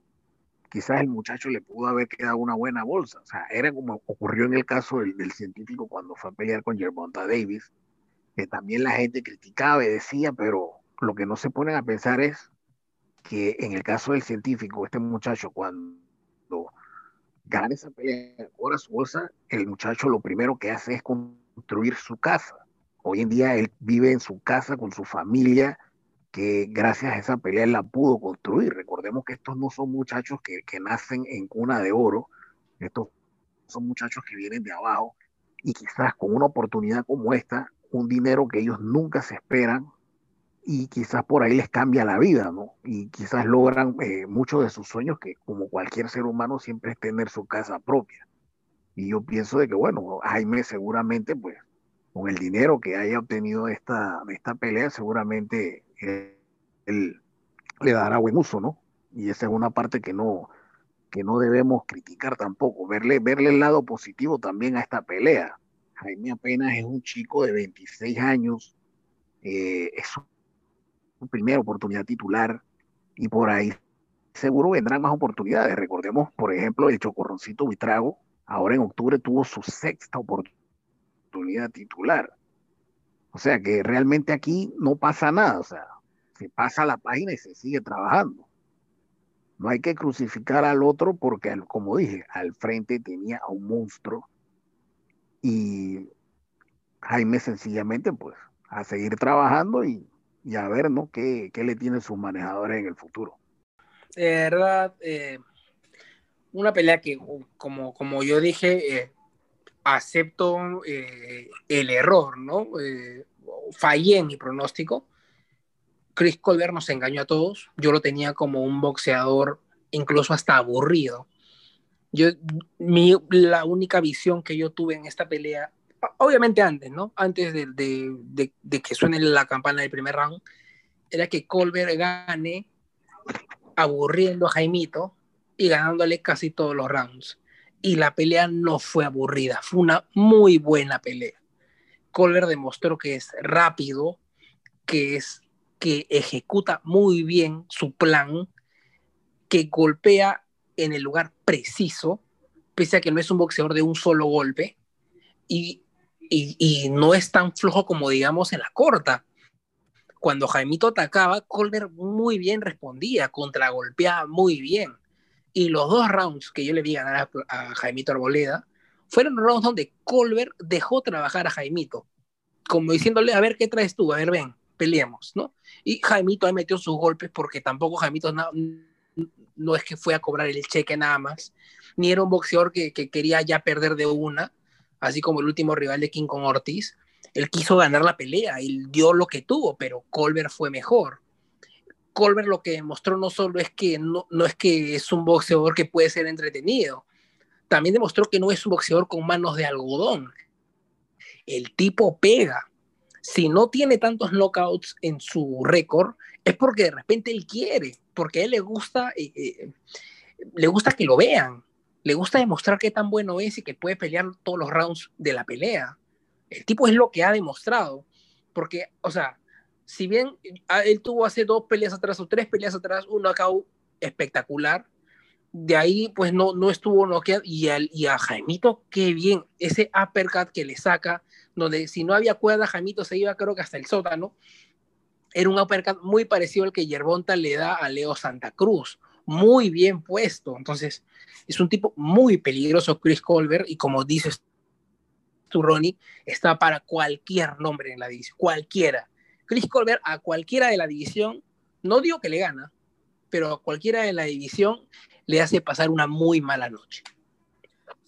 quizás el muchacho le pudo haber quedado una buena bolsa. O sea, era como ocurrió en el caso del, científico cuando fue a pelear con Gervonta Davis, que también la gente criticaba y decía, pero lo que no se ponen a pensar es que en el caso del científico, este muchacho cuando gana esa pelea, cobra su bolsa, el muchacho lo primero que hace es construir su casa. Hoy en día él vive en su casa con su familia, que gracias a esa pelea él la pudo construir. Recordemos que estos no son muchachos que, que nacen en cuna de oro, estos son muchachos que vienen de abajo y quizás con una oportunidad como esta, un dinero que ellos nunca se esperan y quizás por ahí les cambia la vida, ¿no? Y quizás logran eh, muchos de sus sueños que como cualquier ser humano siempre es tener su casa propia. Y yo pienso de que, bueno, Jaime seguramente, pues, con el dinero que haya obtenido esta, esta pelea, seguramente él, le dará buen uso, ¿no? Y esa es una parte que no, que no debemos criticar tampoco, verle, verle el lado positivo también a esta pelea. Jaime apenas es un chico de 26 años, eh, es su primera oportunidad titular y por ahí seguro vendrán más oportunidades. Recordemos, por ejemplo, el Chocorroncito Vitrago, ahora en octubre tuvo su sexta oportunidad titular. O sea que realmente aquí no pasa nada, o sea, se pasa la página y se sigue trabajando. No hay que crucificar al otro porque, como dije, al frente tenía a un monstruo y Jaime sencillamente, pues, a seguir trabajando y, a ver, ¿no? ¿Qué, le tienen sus manejadores en el futuro? De verdad, eh, una pelea que, como, como yo dije, eh, acepto eh, el error, ¿no? fallé en mi pronóstico. Chris Colbert nos engañó a todos. Yo lo tenía como un boxeador incluso hasta aburrido. Yo, mi, la única visión que yo tuve en esta pelea, obviamente antes, ¿no? Antes de, de, de, que suene la campana del primer round, era que Colbert gane aburriendo a Jaimito y ganándole casi todos los rounds. Y la pelea no fue aburrida, fue una muy buena pelea. Colbert demostró que es rápido, que es que ejecuta muy bien su plan, que golpea en el lugar preciso, pese a que no es un boxeador de un solo golpe, y, no es tan flojo como digamos en la corta. Cuando Jaimito atacaba, Colbert muy bien respondía, contragolpeaba muy bien. Y los dos rounds que yo le vi ganar a, Jaimito Arboleda fueron rounds donde Colbert dejó trabajar a Jaimito, como diciéndole, a ver, ¿qué traes tú? A ver, ven, peleemos, ¿no? Y Jaimito ahí metió sus golpes porque tampoco Jaimito no es que fue a cobrar el cheque nada más, ni era un boxeador que, quería ya perder de una, así como el último rival de King Kong Ortiz. Él quiso ganar la pelea, él dio lo que tuvo, pero Colbert fue mejor. Colbert lo que demostró no solo es que no, no es que es un boxeador que puede ser entretenido, también demostró que no es un boxeador con manos de algodón. El tipo pega. Si no tiene tantos knockouts en su récord, es porque de repente él quiere, porque a él le gusta, eh, eh, le gusta que lo vean, le gusta demostrar qué tan bueno es y que puede pelear todos los rounds de la pelea. El tipo es lo que ha demostrado, porque, o sea, si bien él tuvo hace dos peleas atrás o tres peleas atrás un knockout espectacular, de ahí pues no, no estuvo noqueado y, y a Jaimito, qué bien, ese uppercut que le saca, donde si no había cuerda, Jaimito se iba creo que hasta el sótano, era un uppercut muy parecido al que Yerbonta le da a Leo Santa Cruz, muy bien puesto. Entonces, es un tipo muy peligroso, Chris Colbert, y como dices tú, Ronnie, está para cualquier nombre en la división, cualquiera. Chris Colbert a cualquiera de la división, no digo que le gana, pero a cualquiera de la división le hace pasar una muy mala noche.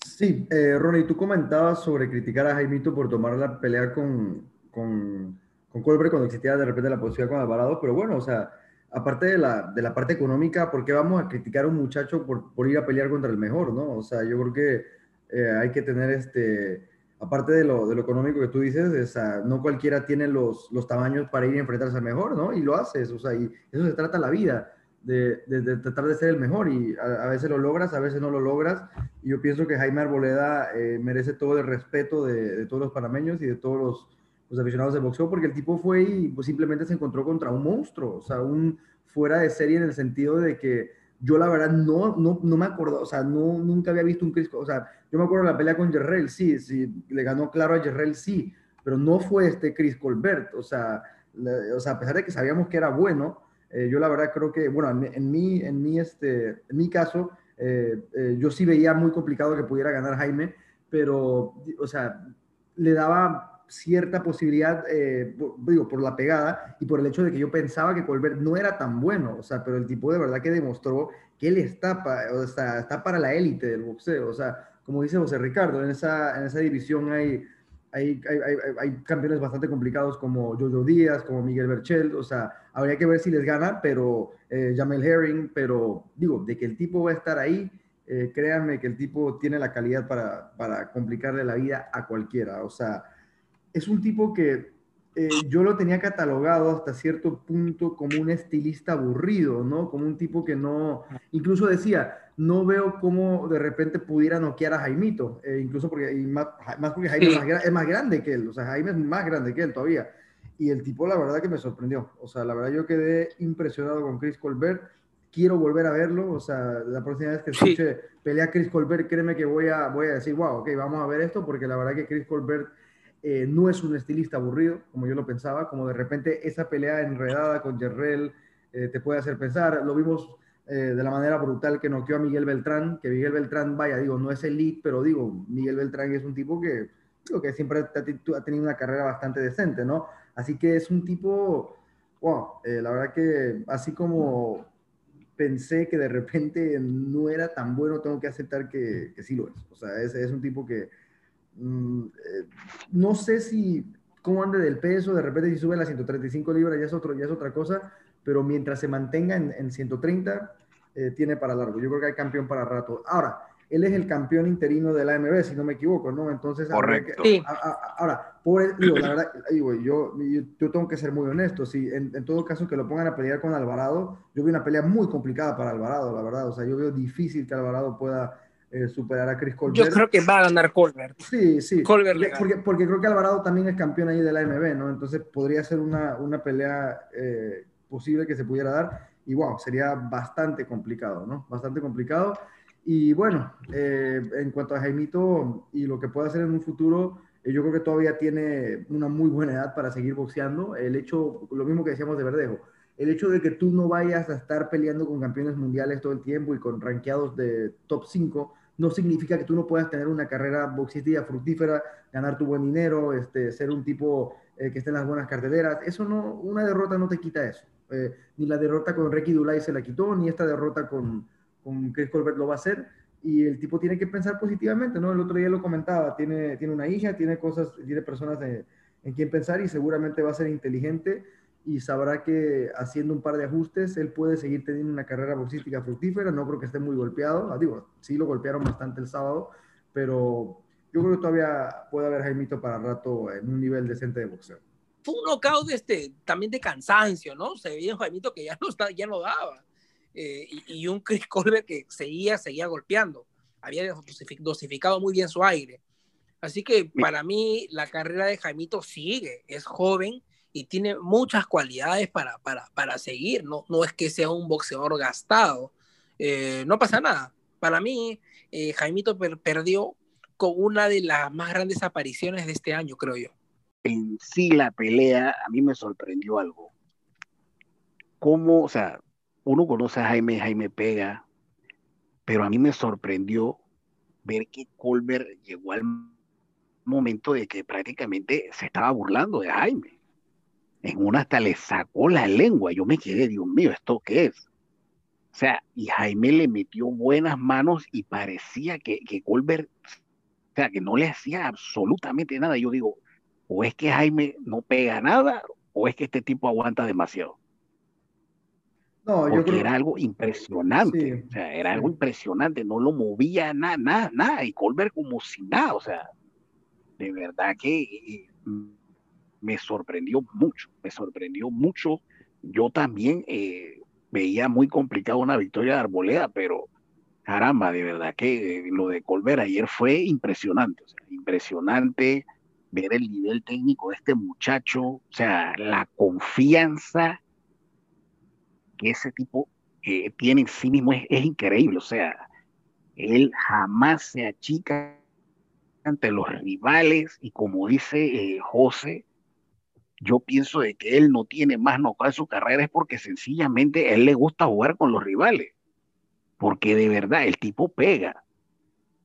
Sí, eh, Ronnie, tú comentabas sobre criticar a Jaimito por tomar la pelea con, con con Colbert cuando existía de repente la posibilidad con Alvarado, pero bueno, o sea, aparte de la, de la parte económica, ¿por qué vamos a criticar a un muchacho por, por ir a pelear contra el mejor, no? O sea, yo creo que eh, hay que tener este, aparte de lo, de lo económico que tú dices, o sea, no cualquiera tiene los, los tamaños para ir a enfrentarse al mejor, ¿no? Y lo haces, o sea, y eso se trata la vida. de, de, tratar de ser el mejor y a, veces lo logras, a veces no lo logras. Y yo pienso que Jaime Arboleda eh, merece todo el respeto de, de, todos los panameños y de todos los, los, aficionados de boxeo porque el tipo fue y pues, simplemente se encontró contra un monstruo, o sea, un fuera de serie en el sentido de que yo la verdad no, no, no me acuerdo, o sea, no, nunca había visto un Chris, o sea, yo me acuerdo de la pelea con Jerrell, sí, sí, le ganó claro a Jerrell, sí, pero no fue este Chris Colbert, o sea, o sea, a pesar de que sabíamos que era bueno, eh, yo la verdad creo que, bueno, en, mi, en mi, este, en mi caso, eh, eh, yo sí veía muy complicado que pudiera ganar Jaime, pero, o sea, le daba cierta posibilidad, digo, por la pegada y por el hecho de que yo pensaba que Colbert no era tan bueno, o sea, pero el tipo de verdad que demostró que él está, o sea, está para la élite del boxeo, o sea, como dice José Ricardo, en esa, en esa división hay hay, hay, hay, campeones bastante complicados como Jojo Díaz, como Miguel Berchel, o sea, habría que ver si les gana, pero eh, Jamel Herring, pero digo, de que el tipo va a estar ahí, eh, créanme que el tipo tiene la calidad para, para complicarle la vida a cualquiera, o sea, es un tipo que eh, yo lo tenía catalogado hasta cierto punto como un estilista aburrido, ¿no? Como un tipo que no, incluso decía, no veo cómo de repente pudiera noquear a Jaimito, eh, incluso porque, más, porque Jaime es, más, grande que él, o sea, Jaime es más grande que él todavía. Y el tipo, la verdad que me sorprendió, o sea, la verdad yo quedé impresionado con Chris Colbert, quiero volver a verlo, o sea, la próxima vez que escuche pelea Chris Colbert, créeme que voy a, voy a decir, wow, ok, vamos a ver esto, porque la verdad que Chris Colbert eh, no es un estilista aburrido, como yo lo pensaba, como de repente esa pelea enredada con Jerrell eh, te puede hacer pensar. Lo vimos eh, de la manera brutal que noqueó a Miguel Beltrán, que Miguel Beltrán, vaya, digo, no es elite, pero digo, Miguel Beltrán es un tipo que, digo, que siempre ha tenido una carrera bastante decente, ¿no? Así que es un tipo, wow, la verdad que así como pensé que de repente no era tan bueno, tengo que aceptar que, que sí lo es. O sea, es, es un tipo que Mm, eh, no sé si cómo ande del peso, de repente si sube a las 135 libras ya es, otro, ya es otra cosa, pero mientras se mantenga en, 130, eh, tiene para largo. Yo creo que hay campeón para rato. Ahora, él es el campeón interino de la AMB, si no me equivoco, ¿no? Entonces, Correcto. ahora, por, la verdad, yo, yo, yo, tengo que ser muy honesto, si en, en, todo caso que lo pongan a pelear con Alvarado, yo veo una pelea muy complicada para Alvarado, la verdad, o sea, yo veo difícil que Alvarado pueda eh, superar a Chris Colbert. Yo creo que va a ganar Colbert. Sí, sí. Colbert porque, porque, creo que Alvarado también es campeón ahí de la MB, ¿no? Entonces podría ser una, una pelea eh, posible que se pudiera dar. Y wow, sería bastante complicado, ¿no? Bastante complicado. Y bueno, eh, en cuanto a Jaimito y lo que puede hacer en un futuro, yo creo que todavía tiene una muy buena edad para seguir boxeando. El hecho, lo mismo que decíamos de Verdejo, el hecho de que tú no vayas a estar peleando con campeones mundiales todo el tiempo y con rankeados de top 5, no significa que tú no puedas tener una carrera boxística fructífera, ganar tu buen dinero, este, ser un tipo eh, que esté en las buenas carteleras. Eso no, una derrota no te quita eso. Eh, ni la derrota con Ricky Dulay se la quitó, ni esta derrota con, con Chris Colbert lo va a hacer. Y el tipo tiene que pensar positivamente, ¿no? El otro día lo comentaba, tiene, tiene una hija, tiene cosas, tiene personas en quien pensar y seguramente va a ser inteligente y sabrá que haciendo un par de ajustes él puede seguir teniendo una carrera boxística fructífera. No creo que esté muy golpeado. Ah, digo, sí lo golpearon bastante el sábado, pero yo creo que todavía puede haber Jaimito para rato en un nivel decente de boxeo. Fue un knockout este, también de cansancio, ¿no? Se veía Jaimito que ya no, está, ya no daba. Eh, y, un Chris Colbert que seguía, seguía golpeando. Había dosificado muy bien su aire. Así que para mí la carrera de Jaimito sigue, es joven y tiene muchas cualidades para, para, para seguir, ¿no? no es que sea un boxeador gastado, eh, no pasa nada. Para mí, eh, Jaimito perdió con una de las más grandes apariciones de este año, creo yo. En sí la pelea, a mí me sorprendió algo. Cómo, o sea, uno conoce a Jaime, Jaime pega, pero a mí me sorprendió ver que Colbert llegó al momento de que prácticamente se estaba burlando de Jaime en una hasta le sacó la lengua. Yo me quedé, Dios mío, ¿esto qué es? O sea, y Jaime le metió buenas manos y parecía que, que Colbert, o sea, que no le hacía absolutamente nada. Yo digo, o es que Jaime no pega nada, o es que este tipo aguanta demasiado. No, yo creo... era algo impresionante, o sea, era algo impresionante, no lo movía nada, nada, nada, y Colbert como si nada, o sea, de verdad que me sorprendió mucho, me sorprendió mucho. Yo también, eh, veía muy complicado una victoria de Arboleda, pero caramba, de verdad que lo de Colbert ayer fue impresionante, impresionante ver el nivel técnico de este muchacho, o sea, la confianza que ese tipo eh, tiene en sí mismo es, increíble, o sea, él jamás se achica ante los rivales y como dice eh, José, yo pienso de que él no tiene más nocaut en su carrera es porque sencillamente a él le gusta jugar con los rivales. Porque de verdad el tipo pega.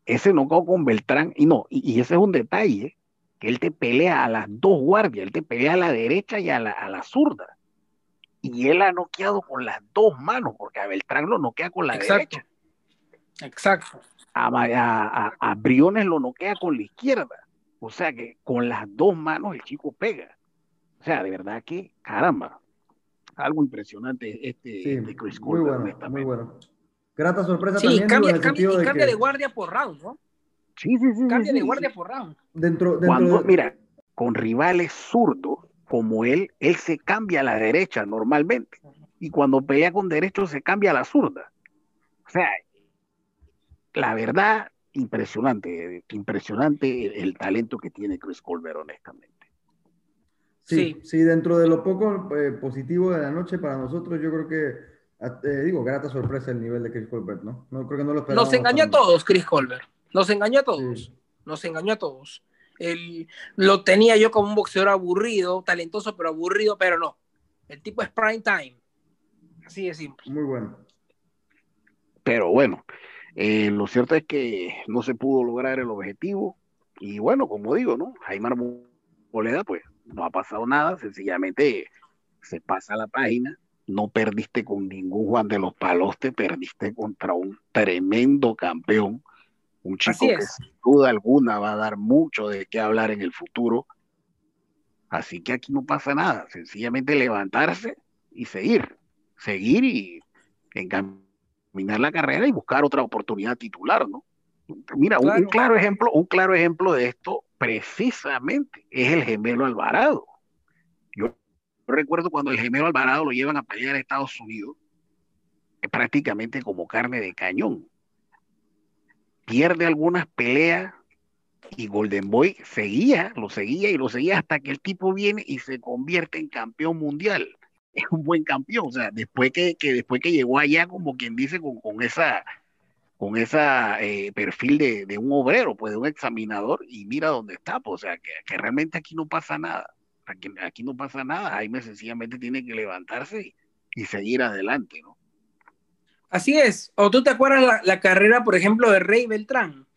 Ese nocaut con Beltrán, y no, y, ese es un detalle, que él te pelea a las dos guardias, él te pelea a la derecha y a la, a la zurda. Y él ha noqueado con las dos manos, porque a Beltrán lo noquea con la derecha. Exacto. A, a, a Briones lo noquea con la izquierda. O sea que con las dos manos el chico pega. O sea, de verdad que, caramba, algo impresionante este, este Chris Muy bueno, muy bueno. Grata sorpresa sí, también. Cambia, cambia, y cambia de guardia por round, ¿no? Sí, sí, sí. Cambia de guardia por round. Dentro, dentro Cuando, mira, con rivales zurdos como él, él se cambia a la derecha normalmente. Y cuando pelea con derecho se cambia a la zurda. O sea, la verdad, impresionante, impresionante el talento que tiene Chris Colbert, honestamente. Sí, sí, dentro de lo poco eh, positivo de la noche para nosotros, yo creo que, eh, digo, grata sorpresa el nivel de Chris Colbert, ¿no? no creo que no lo Nos engañó a todos, Chris Colbert. Nos engañó a todos. Nos engañó a todos. Él, lo tenía yo como un boxeador aburrido, talentoso, pero aburrido, pero no. El tipo es prime time. Así de simple. Muy bueno. Pero bueno, eh, lo cierto es que no se pudo lograr el objetivo. Y bueno, como digo, ¿no? Jaime Arboleda, pues no ha pasado nada, sencillamente se pasa la página, no perdiste con ningún Juan de los Palos, te perdiste contra un tremendo campeón, un chico que sin duda alguna va a dar mucho de qué hablar en el futuro. Así que aquí no pasa nada, sencillamente levantarse y seguir, seguir y encaminar la carrera y buscar otra oportunidad titular, ¿no? Mira, un, claro ejemplo, un claro ejemplo de esto precisamente es el gemelo Alvarado. Yo recuerdo cuando el gemelo Alvarado lo llevan a pelear a Estados Unidos, es prácticamente como carne de cañón. Pierde algunas peleas y Golden Boy seguía, lo seguía y lo seguía hasta que el tipo viene y se convierte en campeón mundial. Es un buen campeón, o sea, después que, después que llegó allá, como quien dice, con, con esa con ese eh, perfil de, un obrero, pues de un examinador, y mira dónde está, pues, o sea, que, realmente aquí no pasa nada, aquí, aquí, no pasa nada, Jaime sencillamente tiene que levantarse y, seguir adelante, ¿no? Así es, o tú te acuerdas la, carrera, por ejemplo, de Rey Beltrán.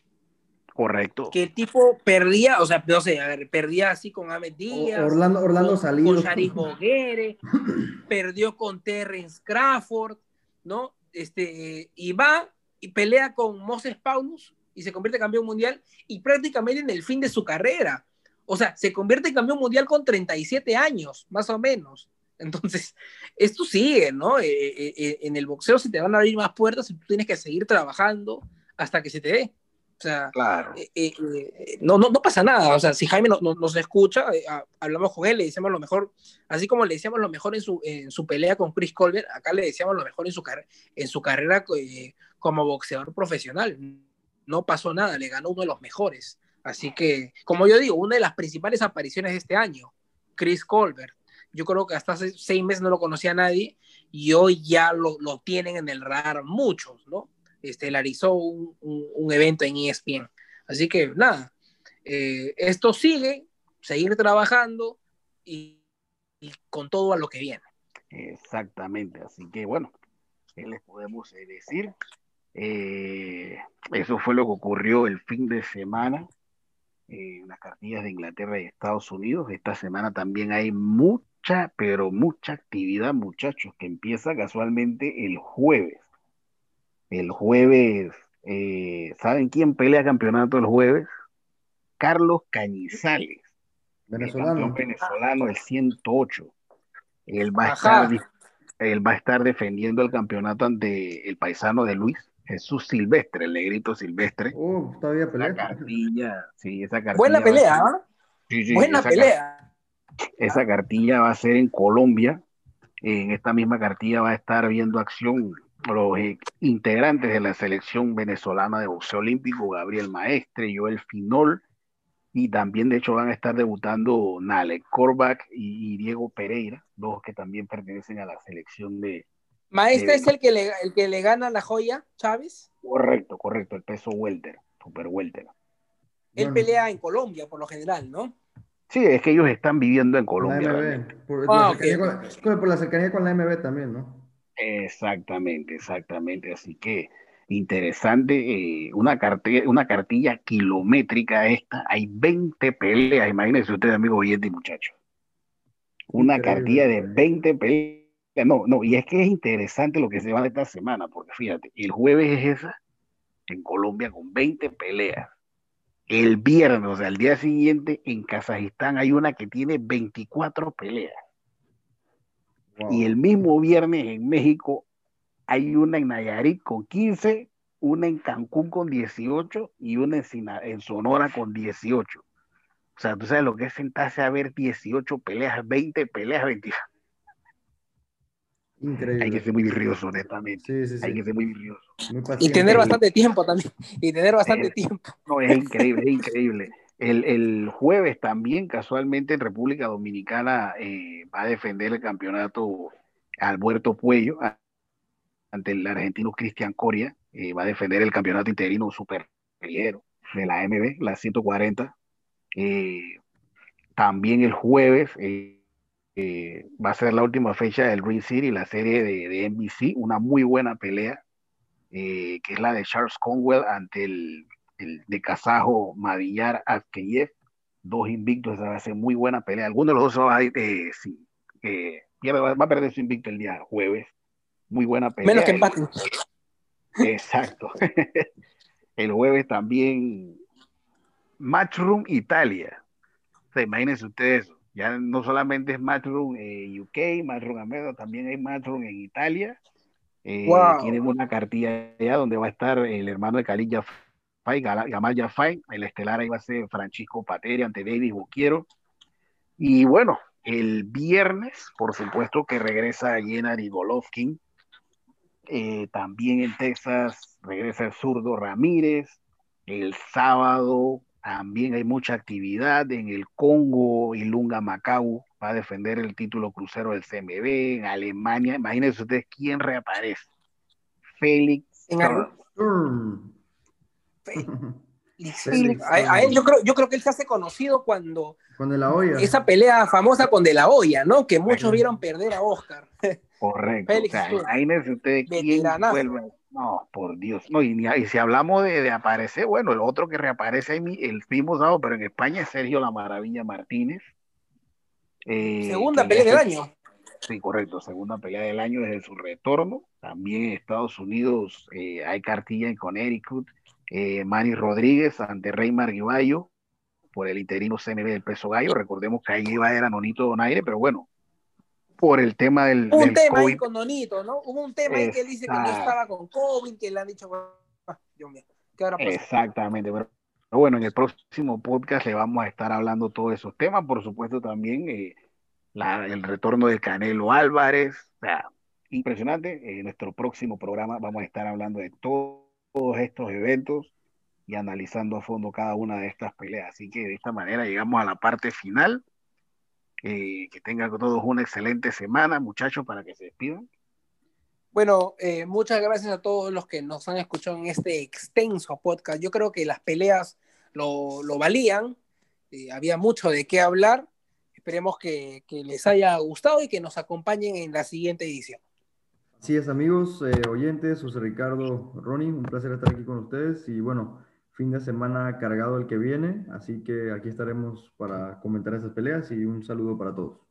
Correcto. Que el tipo perdía, o sea, no sé, a ver, perdía así con Ahmed Díaz. Orlando, Orlando con, Salido. Con Boguere, perdió con Terrence Crawford, ¿no? Este, y va y pelea con Moses Paulus y se convierte en campeón mundial y prácticamente en el fin de su carrera. O sea, se convierte en campeón mundial con 37 años, más o menos. Entonces, esto sigue, ¿no? Eh, eh, eh, en el boxeo se te van a abrir más puertas y tú tienes que seguir trabajando hasta que se te dé. O sea, claro. no, no, no, pasa nada. O sea, si Jaime nos escucha, hablamos con él, le decíamos lo mejor, así como le decíamos lo mejor en su, en su pelea con Chris Colbert, acá le decíamos lo mejor en su, en su carrera como boxeador profesional. No pasó nada, le ganó uno de los mejores. Así que, como yo digo, una de las principales apariciones de este año, Chris Colbert. Yo creo que hasta hace seis meses no lo conocía nadie y hoy ya lo, lo tienen en el radar muchos, ¿no? Estelarizó un, un, evento en ESPN. Así que nada, eh, esto sigue, seguir trabajando y, y, con todo a lo que viene. Exactamente, así que bueno, ¿qué les podemos decir? Eh, eso fue lo que ocurrió el fin de semana en las cartillas de Inglaterra y Estados Unidos. Esta semana también hay mucha, pero mucha actividad, muchachos, que empieza casualmente el jueves. El jueves, eh, ¿saben quién pelea campeonato el jueves? Carlos Cañizales, venezolano, el venezolano, el 108. Él va, a estar, él va a estar defendiendo el campeonato ante el paisano de Luis, Jesús Silvestre, el negrito Silvestre. Uh, todavía pelea. La cartilla, sí, esa cartilla. Buena pelea, ¿ah? Sí, sí, Buena pelea. esa cartilla va a ser en Colombia. En esta misma cartilla va a estar viendo acción los eh, integrantes de la selección venezolana de boxeo olímpico, Gabriel Maestre, Joel Finol, y también de hecho van a estar debutando Nale Korbach y, Diego Pereira, dos que también pertenecen a la selección de... Maestre es el que, le, el que le gana la joya, Chávez. Correcto, correcto, el peso welter, super welter. Él pelea en Colombia por lo general, ¿no? Sí, es que ellos están viviendo en Colombia. Por, la por, la cercanía con la MB también, ¿no? Exactamente, exactamente. Así que interesante, eh, una, cartilla, una cartilla kilométrica esta. Hay 20 peleas, imagínense ustedes, amigos oyentes y muchachos. Una cartilla de 20 peleas. No, no, y es que es interesante lo que se va de esta semana, porque fíjate, el jueves es esa en Colombia con 20 peleas. El viernes, o sea, el día siguiente, en Kazajistán hay una que tiene 24 peleas. Y el mismo viernes en México hay una en Nayarit con 15, una en Cancún con 18 y una en, Sonora con 18. O sea, tú sabes lo que es sentarse a ver 18 peleas, 20 peleas, 20. Increíble. Hay que ser muy virrioso, honestamente. Sí, sí, Hay que ser muy virrioso. y tener bastante tiempo también. Y tener bastante eh, tiempo. No, es increíble, es increíble. El, el, jueves también, casualmente, en República Dominicana eh, va a defender el campeonato Alberto Puello ante el argentino Cristian Coria. Eh, va a defender el campeonato interino super ligero de la MB, la 140. también el jueves eh, va a ser la última fecha del Green City, la serie de, NBC, una muy buena pelea, eh, que es la de Charles Conwell ante el, de kazajo Mavillar Azkeyev, dos invictos, esa va a ser muy buena pelea. Alguno de los dos va a, eh, sí, va, a perder su invicto el día jueves, muy buena pelea. Menos que empate. Exacto. el jueves también Matchroom Italia. O imagínense ustedes ya no solamente es Matchroom en UK, Matchroom América, también hay Matchroom en Italia. Eh, Tienen una cartilla allá donde va a estar el hermano de Khalid Jafai, Gamal Jafai. El estelar ahí va a ser Francisco Pateri ante David Boquiero. Y bueno, el viernes, por supuesto que regresa Jenary Golovkin. Eh, también en Texas regresa el zurdo Ramírez. El sábado también hay mucha actividad en el Congo, y Lunga Macau va a defender el título crucero del CMB, en Alemania, imagínense ustedes quién reaparece. Félix. a, él yo creo, yo creo que él se hace conocido cuando con De La Hoya. Esa pelea famosa con De La Hoya, ¿no? Que muchos vieron perder a Oscar. Correcto. Félix, imagínense ustedes quién vuelve no, por Dios. No, y, si hablamos de, aparecer, bueno, el otro que reaparece el mismo sábado, pero en España es Sergio La Maravilla Martínez. Eh, segunda pelea del año. Sí, correcto, segunda pelea del año desde su retorno. También en Estados Unidos eh, hay cartilla en Connecticut. Eh, Manny Rodríguez ante Rey Marguiballo por el interino CNB del peso gallo. Recordemos que ahí iba a era Nonito Donaire, pero bueno, por el tema del. Un tema ahí con Donito, ¿no? Hubo un tema ahí que dice que no estaba con COVID, que le han dicho, ah, Dios mío, ¿qué? Exactamente, pero, bueno, en el próximo podcast le vamos a estar hablando todos esos temas, por supuesto también eh, la, el retorno de Canelo Álvarez, o sea, impresionante. En nuestro próximo programa vamos a estar hablando de todos estos eventos y analizando a fondo cada una de estas peleas. Así que de esta manera llegamos a la parte final eh, que tengan todos una excelente semana, muchachos, para que se despidan. Bueno, eh, muchas gracias a todos los que nos han escuchado en este extenso podcast. Yo creo que las peleas lo, valían, eh, había mucho de qué hablar. Esperemos que, que, les haya gustado y que nos acompañen en la siguiente edición. Así es, amigos, oyentes, José Ricardo, Ronnie, un placer estar aquí con ustedes y bueno, fin de semana cargado el que viene, así que aquí estaremos para comentar esas peleas y un saludo para todos.